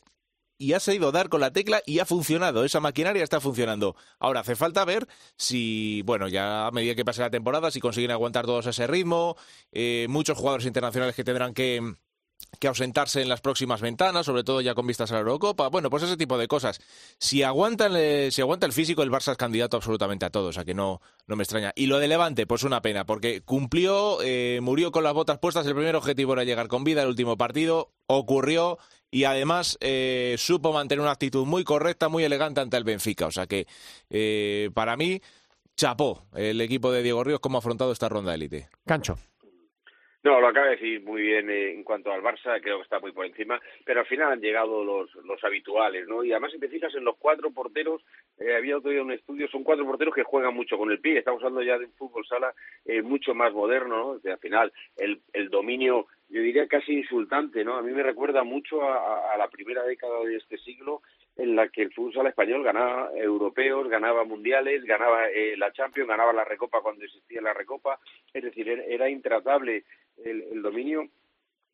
Speaker 5: y has ido a dar con la tecla y ha funcionado. Esa maquinaria está funcionando. Ahora, hace falta ver si, bueno, ya a medida que pase la temporada, si consiguen aguantar todos ese ritmo. Eh, muchos jugadores internacionales que tendrán que que ausentarse en las próximas ventanas, sobre todo ya con vistas a la Eurocopa. Bueno, pues ese tipo de cosas. Si aguanta el, si aguanta el físico, el Barça es candidato absolutamente a todos, o sea que no, no me extraña. Y lo de Levante, pues una pena, porque cumplió, eh, murió con las botas puestas. El primer objetivo era llegar con vida el último partido, ocurrió y además eh, supo mantener una actitud muy correcta, muy elegante ante el Benfica. O sea que eh, para mí, chapó el equipo de Diego Ríos cómo ha afrontado esta ronda élite.
Speaker 1: Cancho.
Speaker 4: No, lo acaba de decir muy bien eh, en cuanto al Barça, creo que está muy por encima, pero al final han llegado los, los habituales, ¿no? Y además, si te fijas en los cuatro porteros, eh, había otro día un estudio, son cuatro porteros que juegan mucho con el pie, estamos hablando ya de un fútbol sala eh, mucho más moderno, ¿no? Que al final, el, el dominio, yo diría casi insultante, ¿no? A mí me recuerda mucho a, la primera década de este siglo, en la que el fútbol sala español ganaba europeos, ganaba mundiales, ganaba eh, la Champions, ganaba la Recopa cuando existía la Recopa, es decir, era intratable el, el dominio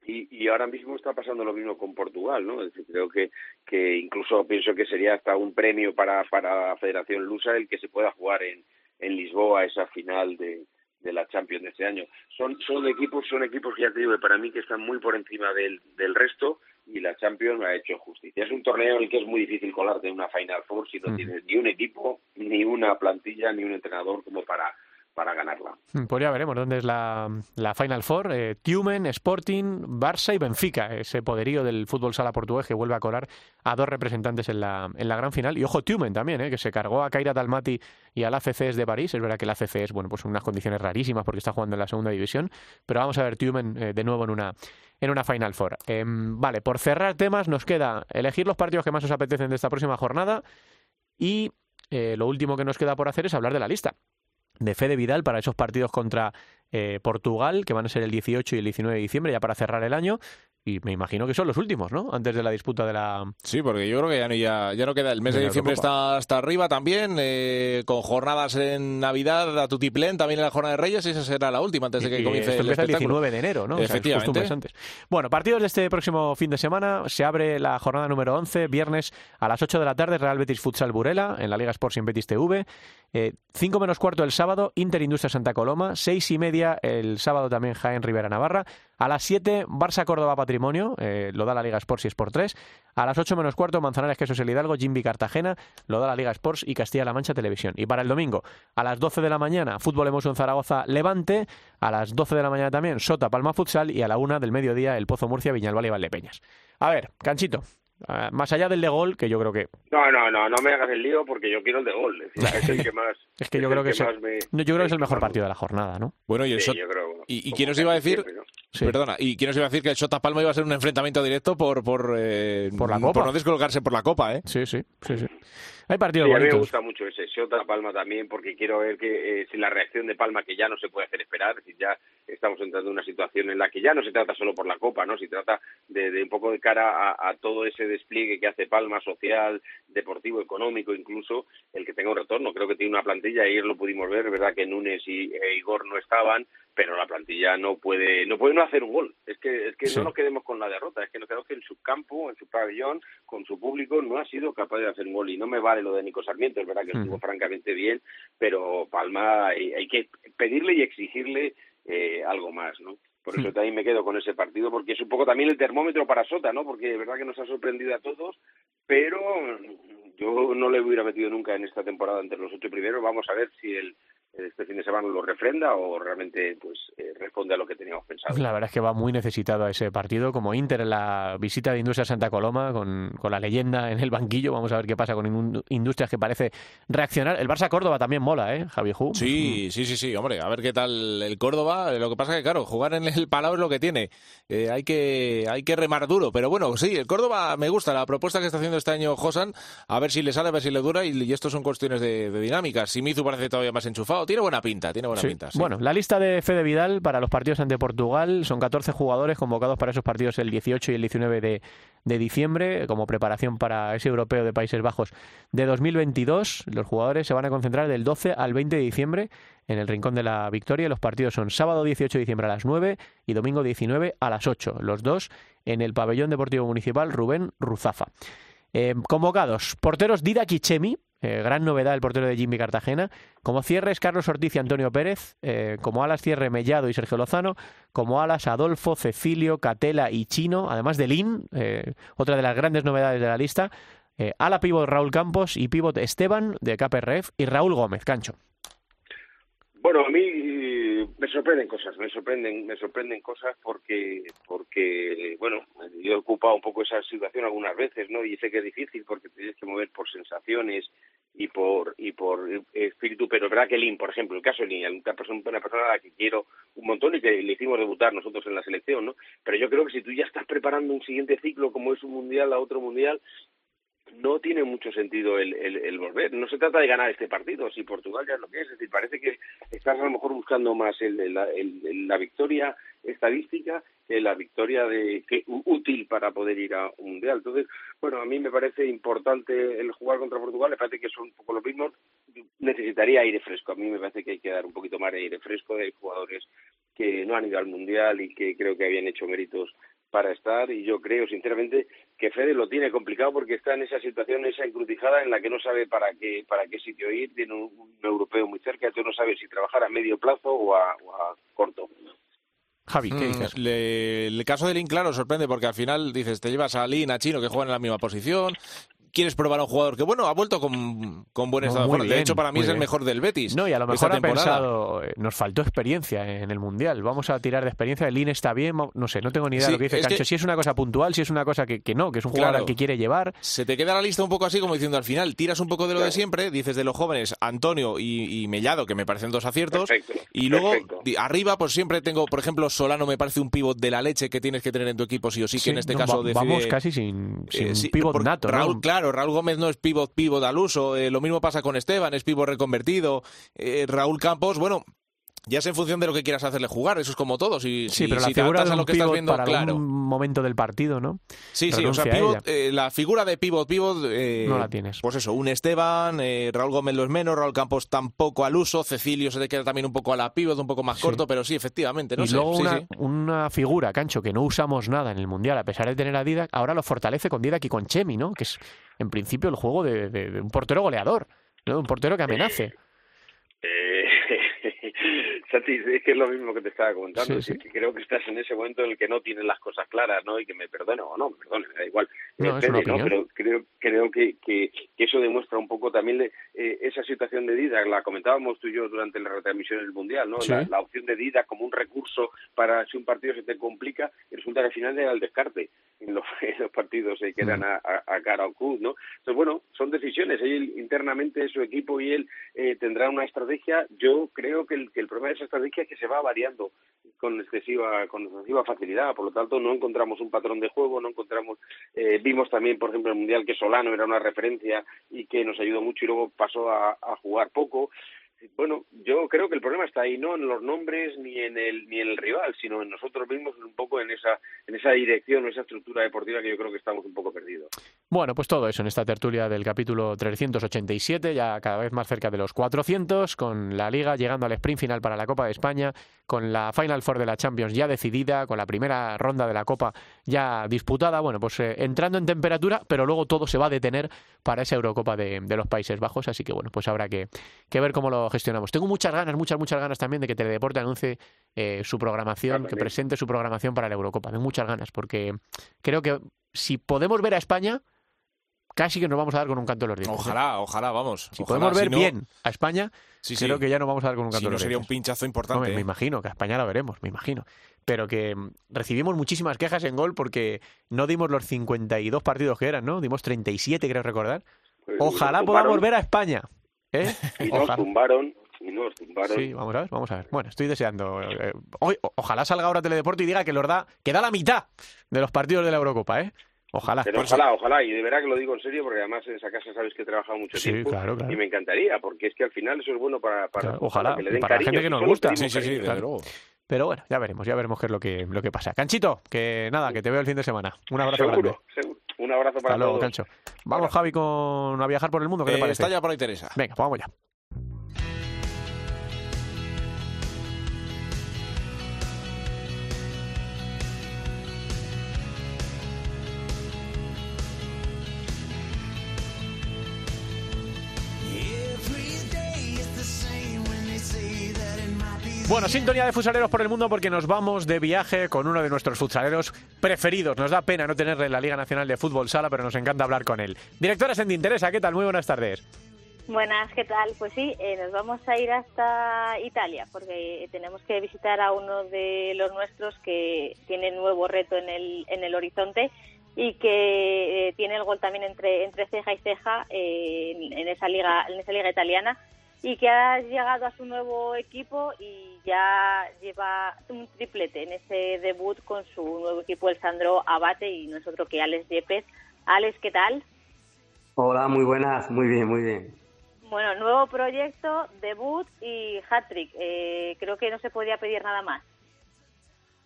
Speaker 4: y, y ahora mismo está pasando lo mismo con Portugal, ¿no? Es decir, creo que, que incluso pienso que sería hasta un premio para, para la Federación Lusa el que se pueda jugar en, en Lisboa esa final de, de la Champions de este año. Son, son equipos, son equipos que ya te digo, para mí que están muy por encima del, del resto y la Champions me ha hecho justicia. Es un torneo en el que es muy difícil colarte en una Final Four si no
Speaker 1: Mm.
Speaker 4: tienes ni un equipo, ni una plantilla, ni un entrenador como para, para ganarla.
Speaker 1: Mm, Pues ya veremos dónde es la, la Final Four. Eh, Tumen, Sporting, Barça y Benfica. Ese poderío del fútbol sala portugués que vuelve a colar a dos representantes en la, en la gran final. Y ojo, Tumen también, eh, que se cargó a Kaira Dalmati y al ACCS de París. Es verdad que el ACC es bueno, pues unas condiciones rarísimas porque está jugando en la segunda división. Pero vamos a ver Tumen eh, de nuevo en una, en una Final Four. Em, vale, por cerrar temas, nos queda elegir los partidos que más os apetecen de esta próxima jornada. Y eh, lo último que nos queda por hacer es hablar de la lista de Fede Vidal para esos partidos contra eh, Portugal, que van a ser el 18 y el 19 de diciembre, ya para cerrar el año. Y me imagino que son los últimos, ¿no? Antes de la disputa de la...
Speaker 5: Sí, porque yo creo que ya no, ya, ya no queda. El mes
Speaker 1: De
Speaker 5: diciembre está hasta arriba también, eh, con jornadas en Navidad, a Tutiplén, también en la jornada de Reyes, y esa será la última antes de que
Speaker 1: y
Speaker 5: comience
Speaker 1: esto
Speaker 5: el
Speaker 1: empieza el
Speaker 5: espectáculo.
Speaker 1: 19 de enero, ¿no? O sea, es justo un
Speaker 5: Efectivamente.
Speaker 1: antes. Bueno, partidos de este próximo fin de semana. Se abre la jornada número 11, viernes a las 8 de la tarde, Real Betis Futsal Burela, en la Liga Sports sin Betis TV. 5 menos cuarto el sábado, Inter Industria Santa Coloma. 6 y media el sábado también Jaén Rivera Navarra. A las 7, Barça Córdoba Patrimonio, eh, lo da la Liga Sports y Sport 3. A las 8 menos cuarto, Manzanares Quesos el Hidalgo, Jimby Cartagena, lo da la Liga Sports y Castilla-La Mancha Televisión. Y para el domingo, a las 12 de la mañana, Fútbol Emotion Zaragoza Levante. A las 12 de la mañana también, Sota Palma Futsal. Y a la 1 del mediodía, el Pozo Murcia, Viñalbal y Valdepeñas. A ver, Canchito, eh, más allá del de gol, que yo creo que.
Speaker 4: No, no, no, no me hagas el lío porque yo quiero el de gol. Es, decir, es el que más. [LAUGHS]
Speaker 1: Es que yo
Speaker 4: es
Speaker 1: creo
Speaker 4: el
Speaker 1: que, es
Speaker 4: me-
Speaker 1: no, yo creo que es el mejor partido de la jornada, ¿no?
Speaker 5: Bueno, y el
Speaker 4: Sí,
Speaker 5: Shot-
Speaker 4: creo, bueno,
Speaker 5: ¿Y, y quién nos iba a decir?
Speaker 4: siempre, ¿no?
Speaker 1: Sí.
Speaker 5: Perdona, ¿y quién nos iba a decir que el Shota Palma iba a ser un enfrentamiento directo por por, eh,
Speaker 1: Por la Copa.
Speaker 5: por no descolocarse por la Copa, ¿eh?
Speaker 1: Sí, sí, sí, sí. Hay partidos
Speaker 4: Sí, a mí me gusta mucho ese Shota Palma también porque quiero ver que eh, si la reacción de Palma que ya no se puede hacer esperar, es decir, ya estamos entrando en una situación en la que ya no se trata solo por la Copa, no, se trata de, de un poco de cara a, a todo ese despliegue que hace Palma social, deportivo, económico, incluso el que tenga un retorno. Creo que tiene una plantilla, ayer lo pudimos ver, verdad que Núñez y e Igor no estaban, pero la plantilla no puede no puede no hacer un gol. Es que es que
Speaker 1: Sí.
Speaker 4: no nos quedemos con la derrota, es que no creo que en su campo, en su pabellón, con su público no ha sido capaz de hacer un gol y no me vale lo de Nico Sarmiento, es verdad que estuvo francamente bien, pero Palma hay, hay que pedirle y exigirle eh, algo más, ¿no? Por eso también me quedo con ese partido, porque es un poco también el termómetro para Sota, ¿no? Porque es verdad que nos ha sorprendido a todos, pero yo no le hubiera metido nunca en esta temporada entre los ocho primeros. Vamos a ver si el, este fin de semana lo refrenda o realmente pues eh, responde a lo que teníamos pensado.
Speaker 1: La verdad es que va muy necesitado a ese partido, como Inter en la visita de Industria Santa Coloma, con, con la leyenda en el banquillo. Vamos a ver qué pasa con Industrias que parece reaccionar. El Barça Córdoba también mola, ¿eh, Javi Ju?
Speaker 5: Sí, sí, sí, sí, hombre, a ver qué tal el Córdoba. Lo que pasa es que, claro, jugar en el Palau es lo que tiene. Eh, hay, que, hay que remar duro, pero bueno, sí, el Córdoba me gusta la propuesta que está haciendo este año Josan, a ver si le sale, a ver si le dura, y, y esto son cuestiones de, de dinámica. Simizu parece todavía más enchufado, tiene buena pinta, tiene buena pinta.
Speaker 1: Bueno, la lista de Fede Vidal para los partidos ante Portugal son 14 jugadores convocados para esos partidos el 18 y el 19 de, de diciembre como preparación para ese europeo de Países Bajos de 2022. Los jugadores se van a concentrar del 12 al 20 de diciembre en el Rincón de la Victoria. Los partidos son sábado 18 de diciembre a las 9 y domingo 19 a las 8. Los dos en el pabellón deportivo municipal Rubén Ruzafa. Eh, convocados, porteros Dida Kichemi, eh, gran novedad el portero de Jimmy Cartagena. Como cierres, Carlos Ortiz y Antonio Pérez. Eh, como alas, cierre Mellado y Sergio Lozano. Como alas, Adolfo, Cecilio, Catela y Chino. Además de Lin, eh, otra de las grandes novedades de la lista. ala pívot Raúl Campos y pívot Esteban de KPRF y Raúl Gómez, Cancho.
Speaker 4: Bueno, a mí me sorprenden cosas, me sorprenden, me sorprenden cosas porque, porque, bueno, yo he ocupado un poco esa situación algunas veces, ¿no? Y sé que es difícil porque tienes que mover por sensaciones y por y por espíritu, pero es verdad que Lin, por ejemplo, el caso de Lin, una persona, una persona a la que quiero un montón y que le hicimos debutar nosotros en la selección, ¿no? Pero yo creo que si tú ya estás preparando un siguiente ciclo como es un mundial a otro mundial, no tiene mucho sentido el, el, volver. No se trata de ganar este partido, si Portugal ya es lo que es. Es decir, parece que estás a lo mejor buscando más el, la victoria estadística que la victoria de, que, útil para poder ir a un mundial. Entonces, bueno, a mí me parece importante el jugar contra Portugal. Me parece que son un poco los mismos. Necesitaría aire fresco. A mí me parece que hay que dar un poquito más de aire fresco. Hay jugadores que no han ido al mundial y que creo que habían hecho méritos para estar y yo creo sinceramente que Fede lo tiene complicado porque está en esa situación, esa encrucijada en la que no sabe para qué para qué sitio ir, tiene un, europeo muy cerca, entonces no sabe si trabajar a medio plazo o a, corto.
Speaker 1: Javi, ¿qué mm, dices?
Speaker 5: el caso de Lin, claro, sorprende porque al final dices, te llevas a Lin, a Chino, que juegan en la misma posición, quieres probar a un jugador que, bueno, ha vuelto con, con buen estado de De hecho, para mí es el mejor del Betis.
Speaker 1: No, y a lo mejor ha pensado, eh, nos faltó experiencia en el Mundial. Vamos a tirar de experiencia. El INE está bien, no sé, no tengo ni idea de lo que dice Cancho. Si es una cosa puntual, si es una cosa que, que no, que es un jugador al que quiere llevar.
Speaker 5: Se te queda la lista un poco así, como diciendo al final, tiras un poco de lo de siempre, dices de los jóvenes, Antonio y, Mellado, que me parecen dos aciertos. y luego, arriba, pues siempre tengo, por ejemplo, Solano me parece un pivot de la leche que tienes que tener en tu equipo, sí o sí, que en este caso
Speaker 1: Vamos casi sin, eh, pivot nato.
Speaker 5: Raúl, Claro, Raúl Gómez no es pivot, pivot al uso. Eh, lo mismo pasa con Esteban, es pivot reconvertido. Eh, Raúl Campos, bueno, ya es en función de lo que quieras hacerle jugar, eso es como todo. Si,
Speaker 1: sí, pero la figura de lo que estás viendo, para claro. momento del partido, ¿no?
Speaker 5: Sí, sí, o sea, eh, la figura de pivot, pivot.
Speaker 1: no la tienes.
Speaker 5: Pues eso, un Esteban, Raúl Gómez lo es menos, Raúl Campos tampoco al uso, Cecilio se te queda también un poco a la pivot, un poco más corto, pero sí, efectivamente. No
Speaker 1: y luego una, figura, Cancho, que no usamos nada en el mundial, a pesar de tener a Didac, ahora lo fortalece con Didac y con Chemi, ¿no? Que es en principio el juego de, un portero goleador, ¿no? un portero que amenace.
Speaker 4: Eh, [LAUGHS] Es que es lo mismo que te estaba comentando, que creo que estás en ese momento en el que no tienes las cosas claras, ¿no? Y que me perdone o no, me perdone, me da igual.
Speaker 1: No, Pero
Speaker 4: creo, creo que, que, eso demuestra un poco también eh, esa situación de Dida, la comentábamos tú y yo durante la retransmisión del Mundial, ¿no? La, opción de Dida como un recurso para si un partido se te complica, resulta que al final era el descarte en los, [LAUGHS] partidos que eran a, a, cara o cruz, ¿no? Entonces, bueno, son decisiones. Él internamente, su equipo y él eh, tendrán una estrategia. Yo creo que el, que el problema de esa estrategia es que se va variando con excesiva, con excesiva facilidad. Por lo tanto, no encontramos un patrón de juego, no encontramos. Eh, vimos también, por ejemplo, el Mundial que Solano era una referencia y que nos ayudó mucho y luego pasó a jugar poco bueno, yo creo que el problema está ahí, no en los nombres ni en el ni en el rival, sino en nosotros mismos, un poco en esa en esa dirección, en esa estructura deportiva que yo creo que estamos un poco perdidos.
Speaker 1: Bueno, pues todo eso en esta tertulia del capítulo 387, ya cada vez más cerca de los 400, con la Liga llegando al sprint final para la Copa de España, con la Final Four de la Champions ya decidida, con la primera ronda de la Copa ya disputada, bueno, pues eh, entrando en temperatura, pero luego todo se va a detener para esa Eurocopa de, los Países Bajos, así que bueno, pues habrá que, que ver cómo lo gestionamos. Tengo muchas ganas, muchas, muchas ganas también de que Teledeporte anuncie eh, su programación, que presente su programación para la Eurocopa. Tengo muchas ganas, porque creo que si podemos ver a España, casi que nos vamos a dar con un canto de los dientes. ¿eh?
Speaker 5: Ojalá, ojalá, vamos.
Speaker 1: Si
Speaker 5: ojalá,
Speaker 1: podemos ver
Speaker 5: no-
Speaker 1: bien a España,
Speaker 5: Sí, sí.
Speaker 1: creo que ya no vamos a dar con un
Speaker 5: Si
Speaker 1: canto de
Speaker 5: no
Speaker 1: los
Speaker 5: sería un
Speaker 1: dientes.
Speaker 5: pinchazo importante.
Speaker 1: Me
Speaker 5: ¿eh?
Speaker 1: imagino que a España la veremos, me imagino. Pero que mm, recibimos muchísimas quejas en gol porque no dimos los 52 partidos que eran, ¿no? Dimos 37, creo recordar.
Speaker 4: Pues
Speaker 1: Ojalá
Speaker 4: nos
Speaker 1: podamos ver a España. ¿Eh?
Speaker 4: Y nos
Speaker 1: Ojalá.
Speaker 4: tumbaron, y nos tumbaron.
Speaker 1: Sí, vamos a ver, vamos a ver. Bueno, estoy deseando. eh, hoy, o- ojalá salga ahora Teledeporte y diga que los da, que da la mitad de los partidos de la Eurocopa, ¿eh? Ojalá.
Speaker 4: Pero ojalá, ojalá, y de verdad que lo digo en serio, porque además en esa casa sabes que he trabajado mucho
Speaker 1: Sí,
Speaker 4: tiempo
Speaker 1: claro, claro.
Speaker 4: y me encantaría, porque es que al final eso es bueno para, para,
Speaker 1: Claro, ojalá,
Speaker 4: para que le
Speaker 1: y
Speaker 4: den
Speaker 1: para la
Speaker 4: cariño,
Speaker 1: gente que nos
Speaker 4: solo
Speaker 1: gusta.
Speaker 4: pedimos
Speaker 5: Sí, sí, sí,
Speaker 4: cariño.
Speaker 5: desde luego.
Speaker 1: Pero bueno, ya veremos, ya veremos qué es lo que, lo que pasa. Canchito, que nada, que te veo el fin de semana. Un abrazo grande.
Speaker 4: Seguro, seguro. Un abrazo para
Speaker 1: Hasta luego,
Speaker 4: todos.
Speaker 1: Cancho. Vamos, Javi, con a viajar por el mundo, ¿qué te
Speaker 5: Eh,
Speaker 1: parece?
Speaker 5: está ya por ahí Teresa.
Speaker 1: Venga, pues vamos ya. Sintonía de futsaleros por el mundo porque nos vamos de viaje con uno de nuestros futsaleros preferidos. Nos da pena no tenerle en la Liga Nacional de Fútbol Sala, pero nos encanta hablar con él. Directora Sendin Teresa, ¿qué tal? Muy buenas tardes.
Speaker 6: Buenas, ¿qué tal? Pues sí, eh, nos vamos a ir hasta Italia porque tenemos que visitar a uno de los nuestros que tiene nuevo reto en el, en el horizonte y que eh, tiene el gol también entre, entre ceja y ceja eh, en esa liga en esa liga italiana y que ha llegado a su nuevo equipo y ya lleva un triplete en ese debut con su nuevo equipo, el Sandro Abate y nosotros que Alex Yepes. Alex, ¿qué tal?
Speaker 7: Hola, muy buenas, muy bien, muy bien.
Speaker 6: Bueno, nuevo proyecto, debut y hat-trick. Eh, creo que no se podía pedir nada más.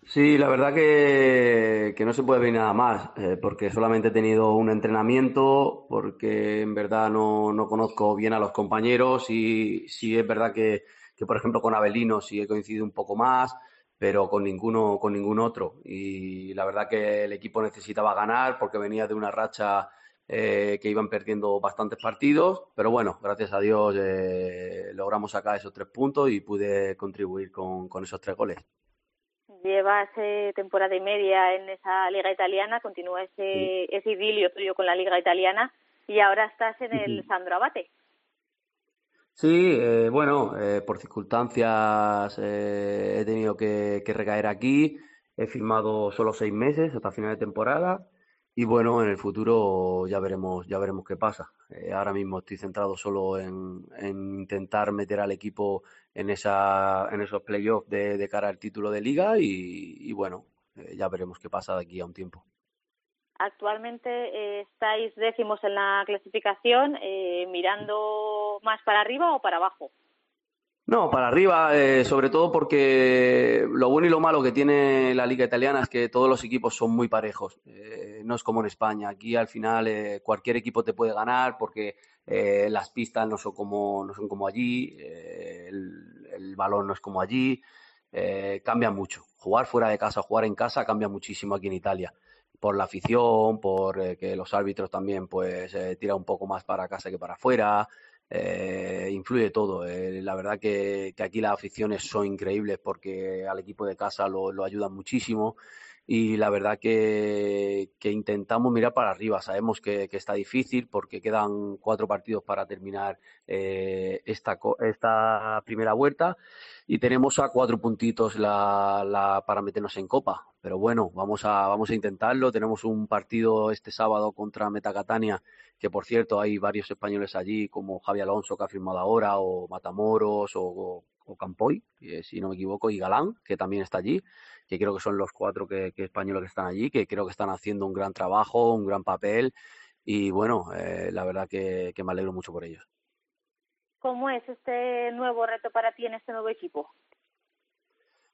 Speaker 7: Sí, la verdad que, que no se puede ver nada más, eh, porque solamente he tenido un entrenamiento, porque en verdad no, no conozco bien a los compañeros y sí es verdad que, que, por ejemplo, con Avelino sí he coincidido un poco más, pero con ninguno, con ningún otro. Y la verdad que el equipo necesitaba ganar porque venía de una racha eh, que iban perdiendo bastantes partidos, pero bueno, gracias a Dios eh, logramos sacar esos tres puntos y pude contribuir con, con esos tres goles.
Speaker 6: Llevas eh, temporada y media en esa liga italiana, continúa ese, ese idilio tuyo con la liga italiana y ahora estás en el. Sandro Abate.
Speaker 7: Sí, eh, bueno, eh, por circunstancias eh, he tenido que, que recaer aquí. He firmado solo seis meses hasta final de temporada y bueno, en el futuro ya veremos, ya veremos qué pasa. Ahora mismo estoy centrado solo en, en intentar meter al equipo en esa, en esos playoffs de, de cara al título de liga y, y bueno, eh, ya veremos qué pasa de aquí a un tiempo.
Speaker 6: Actualmente eh, estáis décimos en la clasificación, eh, mirando más para arriba o para abajo.
Speaker 7: No, para arriba, sobre todo porque lo bueno y lo malo que tiene la liga italiana es que todos los equipos son muy parejos. No es como en España. Aquí al final cualquier equipo te puede ganar porque eh, las pistas no son como, no son como allí, eh, el, balón no es como allí, eh, cambia mucho. Jugar fuera de casa, jugar en casa cambia muchísimo aquí en Italia. Por la afición, por eh, que los árbitros también pues tiran un poco más para casa que para afuera. Influye todo. La verdad que, que, aquí las aficiones son increíbles porque al equipo de casa lo, lo ayudan muchísimo y la verdad que, que, intentamos mirar para arriba. Sabemos que, que, está difícil porque quedan cuatro partidos para terminar eh, esta, esta primera vuelta y tenemos a cuatro puntitos la, la, para meternos en copa. Pero bueno, vamos a, vamos a intentarlo. Tenemos un partido este sábado contra Metacatania, que por cierto hay varios españoles allí, como Javi Alonso, que ha firmado ahora, o Matamoros, o, o, o Campoy, si no me equivoco, y Galán, que también está allí, que creo que son los cuatro que, que españoles que están allí, que creo que están haciendo un gran trabajo, un gran papel. Y bueno, eh, la verdad que, que me alegro mucho por ellos.
Speaker 6: ¿Cómo es este nuevo reto para ti en este nuevo equipo?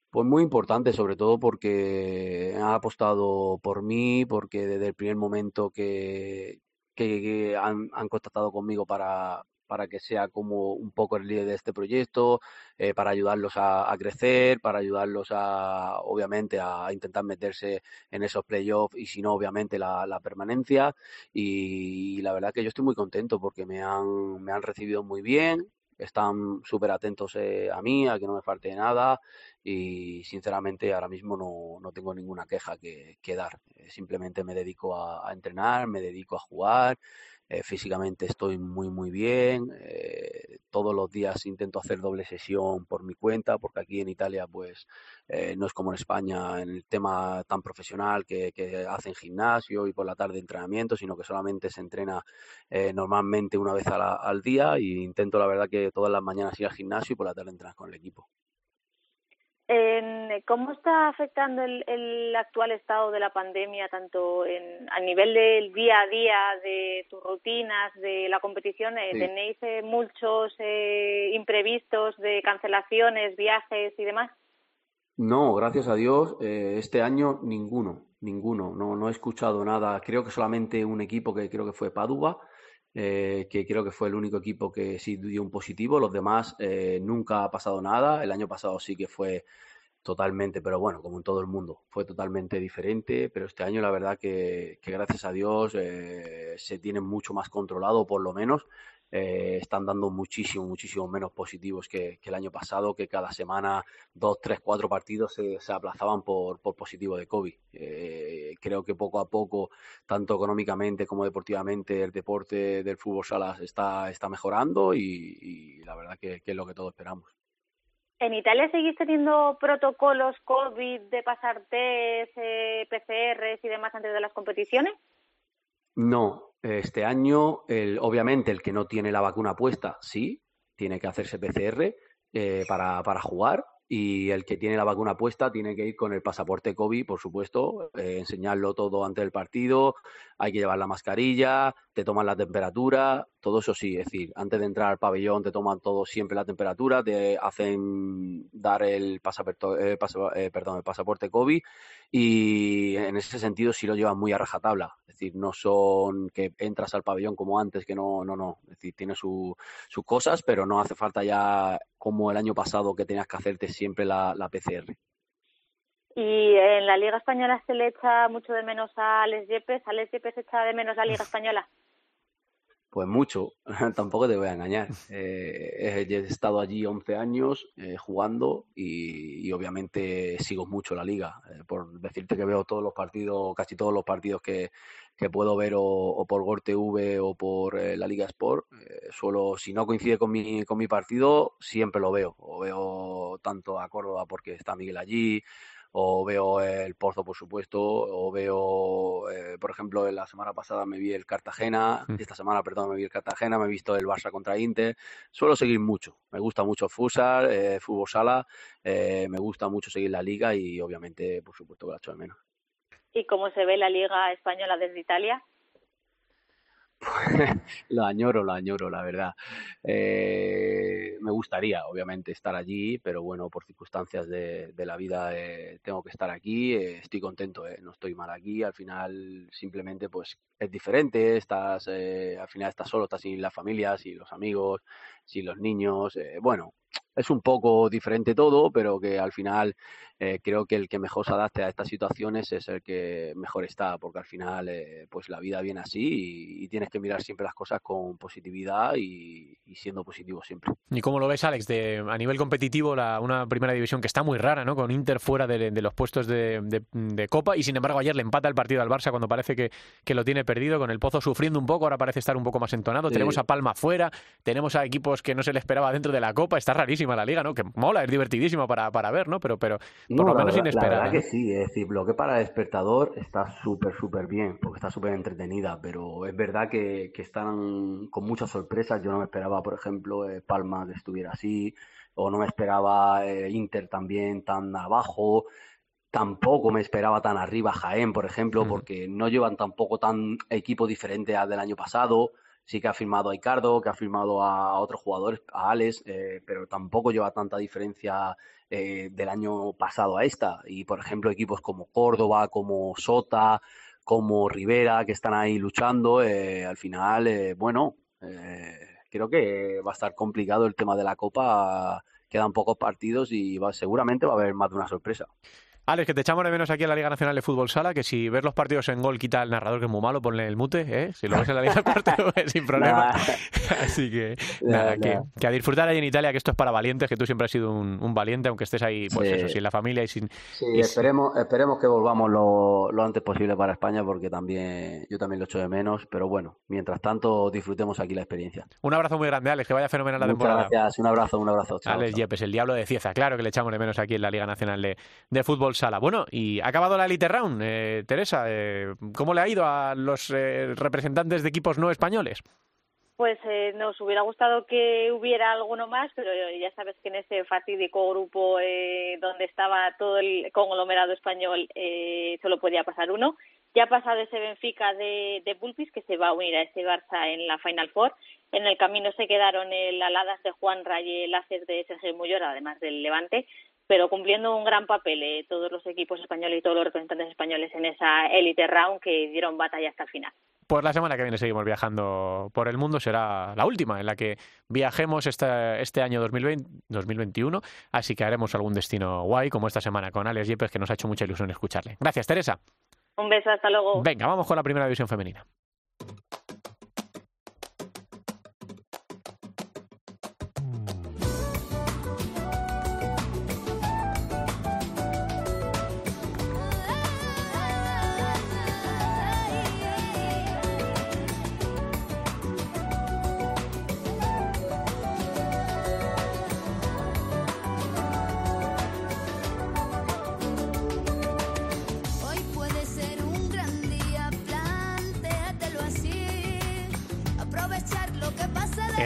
Speaker 7: Pues muy importante, sobre todo porque han apostado por mí, porque desde el primer momento que, que, que han, han, contactado conmigo para, para que sea como un poco el líder de este proyecto, eh, para ayudarlos a, a, crecer, para ayudarlos a, obviamente, a intentar meterse en esos playoffs y si no, obviamente, la, la permanencia. Y, y, la verdad que yo estoy muy contento porque me han, me han recibido muy bien, están súper atentos eh, a mí, a que no me falte nada y sinceramente ahora mismo no, no tengo ninguna queja que, que dar. Eh, simplemente me dedico a, a, entrenar, me dedico a jugar eh, físicamente estoy muy, muy bien. Eh, todos los días intento hacer doble sesión por mi cuenta, porque aquí en Italia, pues, eh, no es como en España en el tema tan profesional que, hacen gimnasio y por la tarde entrenamiento, sino que solamente se entrena normalmente una vez al día y intento, la verdad, que todas las mañanas ir al gimnasio y por la tarde entrenar con el equipo.
Speaker 6: ¿Cómo está afectando el, actual estado de la pandemia, tanto en, a nivel del día a día, de tus rutinas, de la competición? Eh, ¿Tenéis eh, muchos eh, imprevistos de cancelaciones, viajes y demás?
Speaker 7: No, gracias a Dios, este año ninguno, ninguno. No, no he escuchado nada. Creo que solamente un equipo que creo que fue Padua, que creo que fue el único equipo que sí dio un positivo. Los demás nunca ha pasado nada. El año pasado sí que fue Totalmente, pero bueno, como en todo el mundo, fue totalmente diferente, pero este año la verdad que, gracias a Dios eh, se tiene mucho más controlado, por lo menos, eh, están dando muchísimo, muchísimo menos positivos que, el año pasado, que cada semana dos, tres, cuatro partidos se, aplazaban por, por, positivo de COVID. Eh, creo que poco a poco, tanto económicamente como deportivamente, el deporte del fútbol salas está, está mejorando y, la verdad que es lo que todos esperamos.
Speaker 6: ¿En Italia seguís teniendo protocolos COVID de pasar test, eh, PCRs y demás antes de las competiciones?
Speaker 7: No, este año, el, obviamente, el que no tiene la vacuna puesta, sí, tiene que hacerse PCR eh, para, para jugar, y el que tiene la vacuna puesta tiene que ir con el pasaporte COVID, por supuesto, eh, enseñarlo todo antes del partido, hay que llevar la mascarilla, te toman la temperatura, todo eso sí, es decir, antes de entrar al pabellón te toman todo siempre la temperatura, te hacen dar el eh, eh, perdón, el pasaporte COVID y en ese sentido sí lo llevan muy a rajatabla, es decir, no son que entras al pabellón como antes, que no, no, no, es decir, tiene sus cosas, pero no hace falta ya como el año pasado que tenías que hacerte siempre la, PCR.
Speaker 6: Y en la Liga Española se le echa mucho de menos a Les Yepes. ¿A Les Yepes echa de menos la Liga [LAUGHS] Española?
Speaker 7: Pues mucho, [LAUGHS] tampoco te voy a engañar. Eh, he estado allí 11 años eh, jugando y, obviamente sigo mucho la liga. Eh, por decirte que veo todos los partidos, casi todos los partidos que, que puedo ver o, por Gor TV o por eh, la Liga Sport. Solo si no coincide con mi, con mi partido, siempre lo veo. O veo tanto a Córdoba porque está Miguel allí, o veo el Pozo, por supuesto, o veo, eh, por ejemplo, la semana pasada me vi el Cartagena, mm. esta semana, perdón, me vi el Cartagena, me he visto el Barça contra Inter. Suelo seguir mucho, me gusta mucho el futsal, fútbol sala, me gusta mucho seguir la liga y obviamente, por supuesto, que la echo de menos
Speaker 6: y cómo se ve la Liga Española desde Italia? [LAUGHS]
Speaker 7: lo añoro, lo añoro, la verdad. Eh, me gustaría, obviamente, estar allí, pero bueno, por circunstancias de, la vida eh, tengo que estar aquí. Eh, estoy contento, no estoy mal aquí. Al final, simplemente, pues es diferente. Estás, al final, estás solo, estás sin la familia, sin los amigos, sin los niños. bueno, es un poco diferente todo, pero que al final eh, creo que el que mejor se adapte a estas situaciones es el que mejor está, porque al final eh, pues la vida viene así y, tienes que mirar siempre las cosas con positividad y, siendo positivo siempre.
Speaker 1: ¿Y cómo lo ves, Alex? De, a nivel competitivo, la, una primera división que está muy rara, ¿no? Con Inter fuera de, los puestos de, Copa y sin embargo ayer le empata el partido al Barça cuando parece que, lo tiene perdido, con el Pozo sufriendo un poco, ahora parece estar un poco más entonado. Tenemos a Palma fuera, tenemos a equipos que no se le esperaba dentro de la Copa, está rarísima la liga, ¿no? Que mola, es divertidísimo para, para ver, ¿no? Pero, pero por lo menos inesperada.
Speaker 7: La verdad que sí, es decir, lo que para el espectador está súper, súper bien, porque está súper entretenida, pero es verdad que, que, están con muchas sorpresas. Yo no me esperaba, por ejemplo, eh, Palma que estuviera así, o no me esperaba eh, Inter también tan abajo. Tampoco me esperaba tan arriba Jaén, por ejemplo, porque no llevan tampoco tan equipo diferente al del año pasado sí que ha firmado a Icardo, que ha firmado a otros jugadores, a Alex, eh, pero tampoco lleva tanta diferencia eh, del año pasado a esta. Y, por ejemplo, equipos como Córdoba, como Sota, como Rivera, que están ahí luchando, eh, al final, bueno, creo que va a estar complicado el tema de la Copa. Quedan pocos partidos y va, seguramente va a haber más de una sorpresa.
Speaker 1: Alex, que te echamos de menos aquí en la Liga Nacional de Fútbol Sala, que si ves los partidos en gol, quita el narrador, que es muy malo, ponle el mute, ¿eh? Si lo ves en la Liga [LAUGHS] del partido, sin problema. [LAUGHS] Así que, nada, que, que, a disfrutar ahí en Italia, que esto es para valientes, que tú siempre has sido un, valiente, aunque estés ahí, pues eso, sin la familia y sin...
Speaker 7: Sí, esperemos, esperemos que volvamos lo, lo, antes posible para España, porque también yo también lo echo de menos, pero bueno, mientras tanto, disfrutemos aquí la experiencia.
Speaker 1: Un abrazo muy grande, Alex, que vaya fenomenal la
Speaker 7: Muchas
Speaker 1: temporada.
Speaker 7: gracias, un abrazo, un abrazo.
Speaker 1: Chao, Alex Yepes, el diablo de Cieza, claro que le echamos de menos aquí en la Liga Nacional de, de Fútbol Bueno, y ha acabado la Elite Round. Eh, Teresa, eh, ¿cómo le ha ido a los eh, representantes de equipos no españoles?
Speaker 6: Pues eh, nos hubiera gustado que hubiera alguno más, pero ya sabes que en ese fatídico grupo eh, donde estaba todo el conglomerado español eh, solo podía pasar uno. Ya ha pasado ese Benfica de, de Pulpis que se va a unir a ese Barça en la Final Four. En el camino se quedaron el Aladas de Juan Raye, el de Sergio Muyor, además del Levante, pero cumpliendo un gran papel eh, todos los equipos españoles y todos los representantes españoles en esa Elite Round que dieron batalla hasta el final.
Speaker 1: Pues la semana que viene seguimos viajando por el mundo, será la última en la que viajemos este, este año 2020, 2021, así que haremos algún destino guay como esta semana con Alex Yepes, que nos ha hecho mucha ilusión escucharle. Gracias, Teresa.
Speaker 6: Un beso, hasta luego.
Speaker 1: Venga, vamos con la primera división femenina.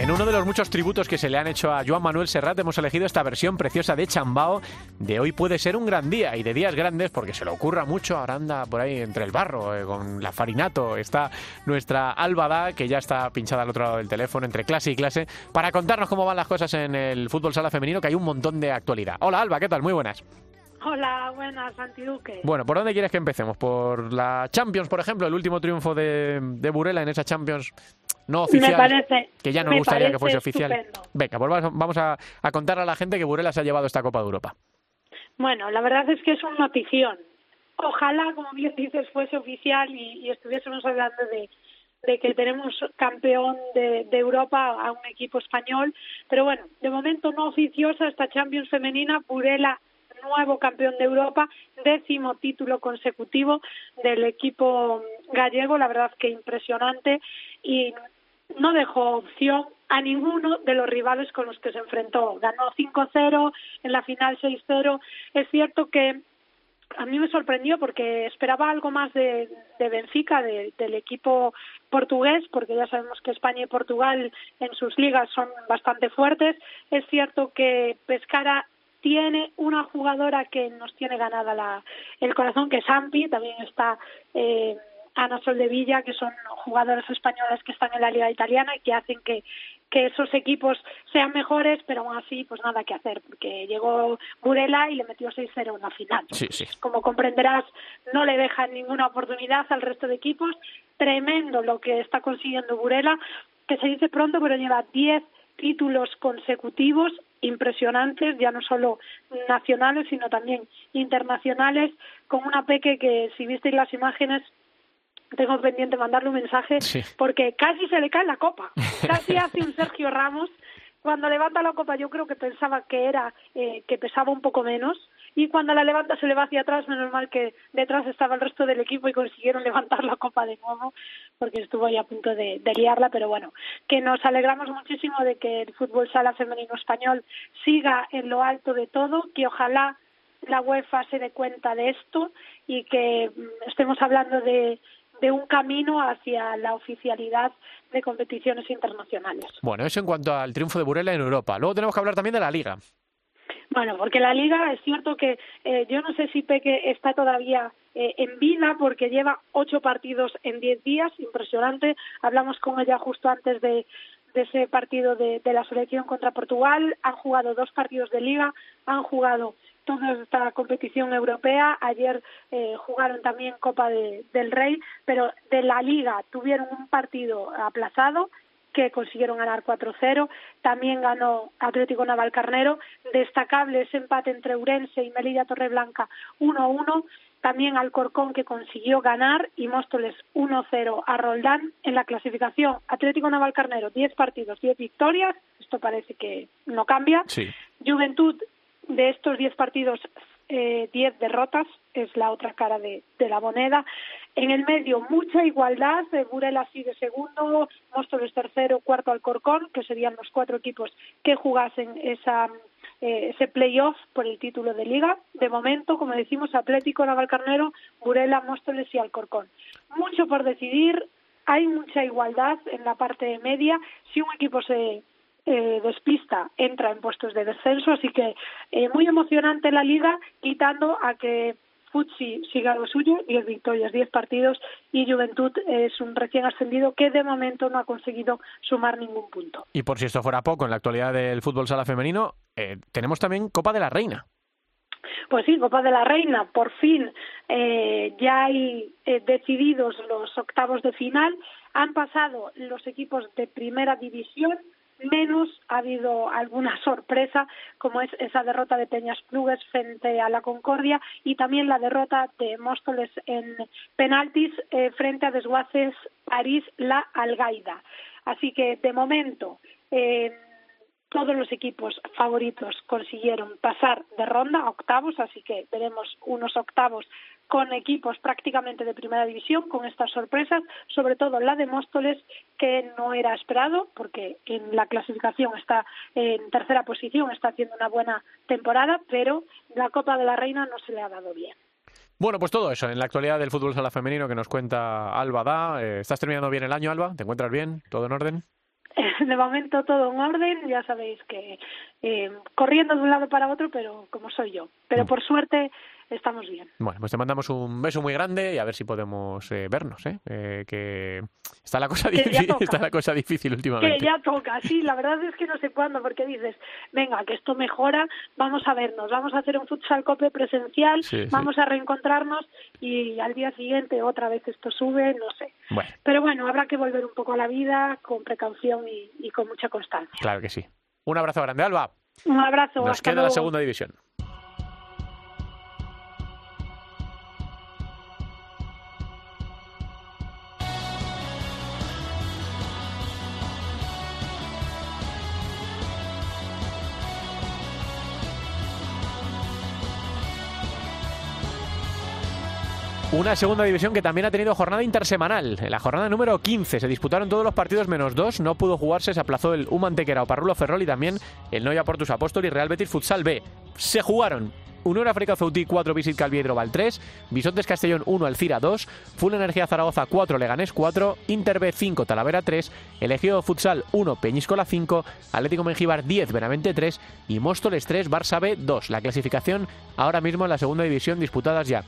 Speaker 1: En uno de los muchos tributos que se le han hecho a Joan Manuel Serrat hemos elegido esta versión preciosa de Chambao de Hoy puede ser un gran día y de días grandes porque se le ocurra mucho, ahora anda por ahí entre el barro eh, con la farinato, está nuestra Albada que ya está pinchada al otro lado del teléfono entre clase y clase para contarnos cómo van las cosas en el fútbol sala femenino que hay un montón de actualidad. Hola Alba, ¿qué tal? Muy buenas.
Speaker 8: Hola, buenas, Santi Duque.
Speaker 1: Bueno, ¿por dónde quieres que empecemos? ¿Por la Champions, por ejemplo? El último triunfo de, de Burela en esa Champions no oficial.
Speaker 8: Me parece,
Speaker 1: que ya no
Speaker 8: me
Speaker 1: gustaría que fuese oficial.
Speaker 8: estupendo.
Speaker 1: Venga, pues vamos- vamos a, a contar a la gente que Burela se ha llevado esta Copa de Europa.
Speaker 8: Bueno, la verdad es que es una notición. Ojalá, como bien dices, fuese oficial y, y estuviésemos hablando de, de que tenemos campeón de, de Europa a un equipo español. Pero bueno, de momento no oficiosa esta Champions femenina. Burela, nuevo campeón de Europa, décimo título consecutivo del equipo gallego. La verdad que impresionante y no dejó opción a ninguno de los rivales con los que se enfrentó. Ganó 5-0, en la final 6-0. Es cierto que a mí me sorprendió porque esperaba algo más de, de Benfica, de- del equipo portugués, porque ya sabemos que España y Portugal en sus ligas son bastante fuertes. Es cierto que Pescara tiene una jugadora que nos tiene ganada la, el corazón, que es Ampi, también está eh, Ana Soldevilla, que son jugadoras españolas que están en la liga italiana y que hacen que, que esos equipos sean mejores, pero aún así, pues nada que hacer, porque llegó Burela y le metió 6-0 en la final.
Speaker 1: Sí, sí.
Speaker 8: Como comprenderás, no le dejan ninguna oportunidad al resto de equipos. Tremendo lo que está consiguiendo Burela, que se dice pronto, pero lleva 10 títulos consecutivos impresionantes, ya no solo nacionales, sino también internacionales, con una peque que, si visteis las imágenes, tengo pendiente mandarle un mensaje
Speaker 1: Sí.
Speaker 8: porque casi se le cae la copa. Casi [LAUGHS] hace un Sergio Ramos. Cuando levanta la copa yo creo que pensaba que era eh, que pesaba un poco menos y cuando la levanta se le va hacia atrás, menos mal que detrás estaba el resto del equipo y consiguieron levantar la copa de nuevo porque estuvo ahí a punto de, de liarla, pero bueno, que nos alegramos muchísimo de que el fútbol sala femenino español siga en lo alto de todo, que ojalá la UEFA se dé cuenta de esto y que mm, estemos hablando de, de un camino hacia la oficialidad de competiciones internacionales.
Speaker 1: Bueno, eso en cuanto al triunfo de Burela en Europa. Luego tenemos que hablar también de la Liga.
Speaker 8: Bueno, porque la liga es cierto que eh, yo no sé si Peque está todavía eh, en vida porque lleva ocho partidos en diez días, impresionante. Hablamos con ella justo antes de, de ese partido de, de la selección contra Portugal. Han jugado dos partidos de liga, han jugado toda esta competición europea. Ayer eh, jugaron también Copa de- del Rey, pero de la liga tuvieron un partido aplazado que consiguieron ganar 4-0. También ganó Atlético Navalcarnero. Destacable ese empate entre Urense y Melilla Torreblanca 1-1. También Alcorcón que consiguió ganar y Móstoles 1-0 a Roldán en la clasificación. Atlético Navalcarnero 10 partidos, 10 victorias. Esto parece que no cambia.
Speaker 1: Sí.
Speaker 8: Juventud de estos 10 partidos eh, 10 derrotas, es la otra cara de, de, la moneda. En el medio, mucha igualdad. Burela sigue segundo, Móstoles tercero, cuarto Alcorcón, que serían los cuatro equipos que jugasen esa, eh, ese playoff por el título de liga. De momento, como decimos, Atlético, Navalcarnero, Burela, Móstoles y Alcorcón. Mucho por decidir. Hay mucha igualdad en la parte media. Si un equipo se eh, despista entra en puestos de descenso, así que eh, muy emocionante la liga, quitando a que Futsi siga lo suyo, 10 victorias, 10 partidos, y Juventud es un recién ascendido que de momento no ha conseguido sumar ningún punto.
Speaker 1: Y por si esto fuera poco, en la actualidad del fútbol sala femenino, eh, tenemos también Copa de la Reina.
Speaker 8: Pues sí, Copa de la Reina, por fin eh, ya hay eh, decididos los octavos de final. Han pasado los equipos de primera división, menos ha habido alguna sorpresa, como es esa derrota de Peñas Plugues frente a la Concordia y también la derrota de Móstoles en penaltis eh, frente a Desguaces París La Algaida. Así que, de momento, eh, todos los equipos favoritos consiguieron pasar de ronda a octavos, así que veremos unos octavos con equipos prácticamente de primera división, con estas sorpresas, sobre todo la de Móstoles, que no era esperado, porque en la clasificación está en tercera posición, está haciendo una buena temporada, pero la Copa de la Reina no se le ha dado bien.
Speaker 1: Bueno, pues todo eso en la actualidad del fútbol sala femenino que nos cuenta Alba Da. Eh, ¿Estás terminando bien el año, Alba? ¿Te encuentras bien? ¿Todo en orden? [LAUGHS]
Speaker 8: de momento todo en orden, ya sabéis que eh, corriendo de un lado para otro, pero como soy yo. Pero mm. por suerte estamos bien.
Speaker 1: Bueno, pues te mandamos un beso muy grande y a ver si podemos eh, vernos, ¿eh? ¿eh? Que está la cosa difícil, está la cosa difícil últimamente.
Speaker 8: Que ya toca, sí, la verdad es que no sé cuándo, porque dices, venga, que esto mejora, vamos a vernos, vamos a hacer un futsal cope presencial, vamos a reencontrarnos y al día siguiente otra vez esto sube, no sé. Pero bueno, habrá que volver un poco a la vida con precaución y, y con mucha constancia.
Speaker 1: Claro que sí. Un abrazo grande, Alba.
Speaker 8: Un abrazo.
Speaker 1: Nos queda la segunda división. Una segunda división que también ha tenido jornada intersemanal. En la jornada número 15 se disputaron todos los partidos menos dos. No pudo jugarse, se aplazó el Humantequera o Parrulo Ferrol y también el Noia Portus Apóstol y Real Betis Futsal B. Se jugaron Unión África Ceutí 4, Visit Calviedro Val 3, Bisontes Castellón 1, Alcira 2, Full Energía Zaragoza 4, Leganés 4, Inter B 5, Talavera 3, Elegio Futsal 1, Peñíscola 5, Atlético Mengíbar 10, Benavente 3 y Móstoles 3, Barça B 2. La clasificación ahora mismo en la segunda división disputadas ya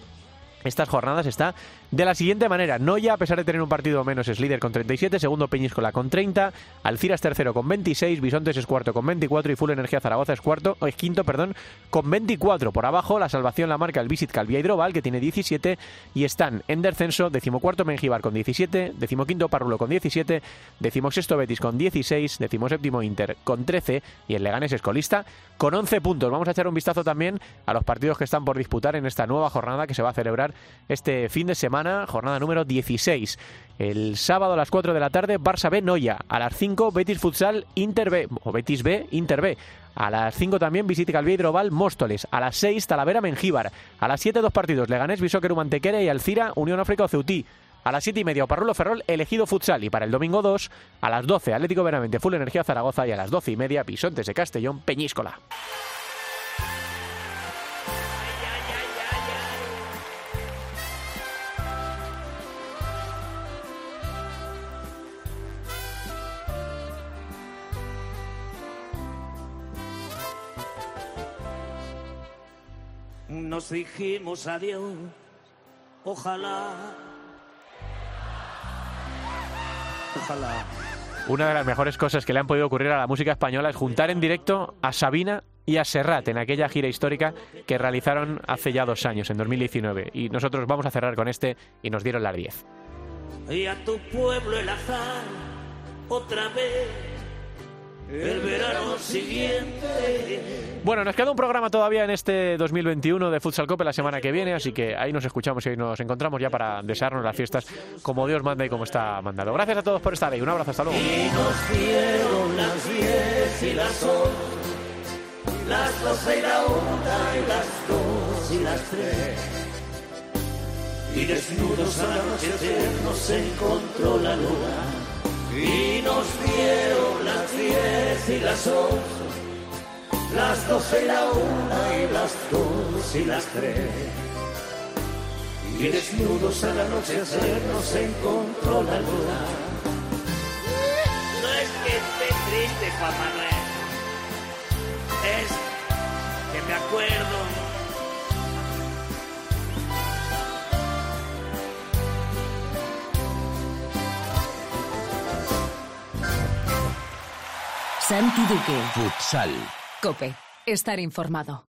Speaker 1: estas jornadas está de la siguiente manera. Noya, a pesar de tener un partido menos, es líder con 37, segundo Peñíscola con 30, Alciras tercero con 26, Bisontes es cuarto con 24 y Full Energía Zaragoza es cuarto, es quinto, perdón, con 24. Por abajo, la salvación la marca el Visit Calvia Hidrobal, que tiene 17, y están en descenso, decimocuarto Mengibar con 17, decimoquinto Parrulo con 17, decimosexto Betis con 16, decimoséptimo Inter con 13 y el Leganés escolista con 11 puntos. Vamos a echar un vistazo también a los partidos que están por disputar en esta nueva jornada que se va a celebrar este fin de semana, jornada número 16. El sábado a las 4 de la tarde, Barça B Noya. A las 5, Betis Futsal Inter B, o Betis B, Inter B. A las 5 también Visite Calviedro Val Móstoles. A las 6 Talavera Mengíbar. A las 7 dos partidos Leganés Bisóquer Mantequera y Alcira Unión África Ceutí. A las 7 y media Parrulo Ferrol elegido futsal y para el domingo 2 a las 12 Atlético Veramente Full Energía Zaragoza y a las 12 y media Bisontes de Castellón Peñíscola.
Speaker 2: Nos dijimos adiós, ojalá. Ojalá.
Speaker 1: Una de las mejores cosas que le han podido ocurrir a la música española es juntar en directo a Sabina y a Serrat en aquella gira histórica que realizaron hace ya dos años, en 2019. Y nosotros vamos a cerrar con este y nos dieron las 10.
Speaker 2: Y a tu pueblo el azar otra vez el verano siguiente.
Speaker 1: Bueno, nos queda un programa todavía en este 2021 de Futsal Cope la semana que viene, así que ahí nos escuchamos y ahí nos encontramos ya para desearnos las fiestas como Dios manda y como está mandado. Gracias a todos por estar ahí. Un abrazo, hasta luego.
Speaker 2: Y nos dieron las diez y las once, las doce y la una y las dos y las tres. Y desnudos al anochecer nos encontró la luna. Y nos dieron las diez y las once, las doce y la una y las dos y las tres. Y desnudos al anochecer nos encontró la luna. No es que esté triste, Juan Manuel. Es que me acuerdo.
Speaker 9: Santi Duque.
Speaker 10: Futsal.
Speaker 9: Cope. Estar informado.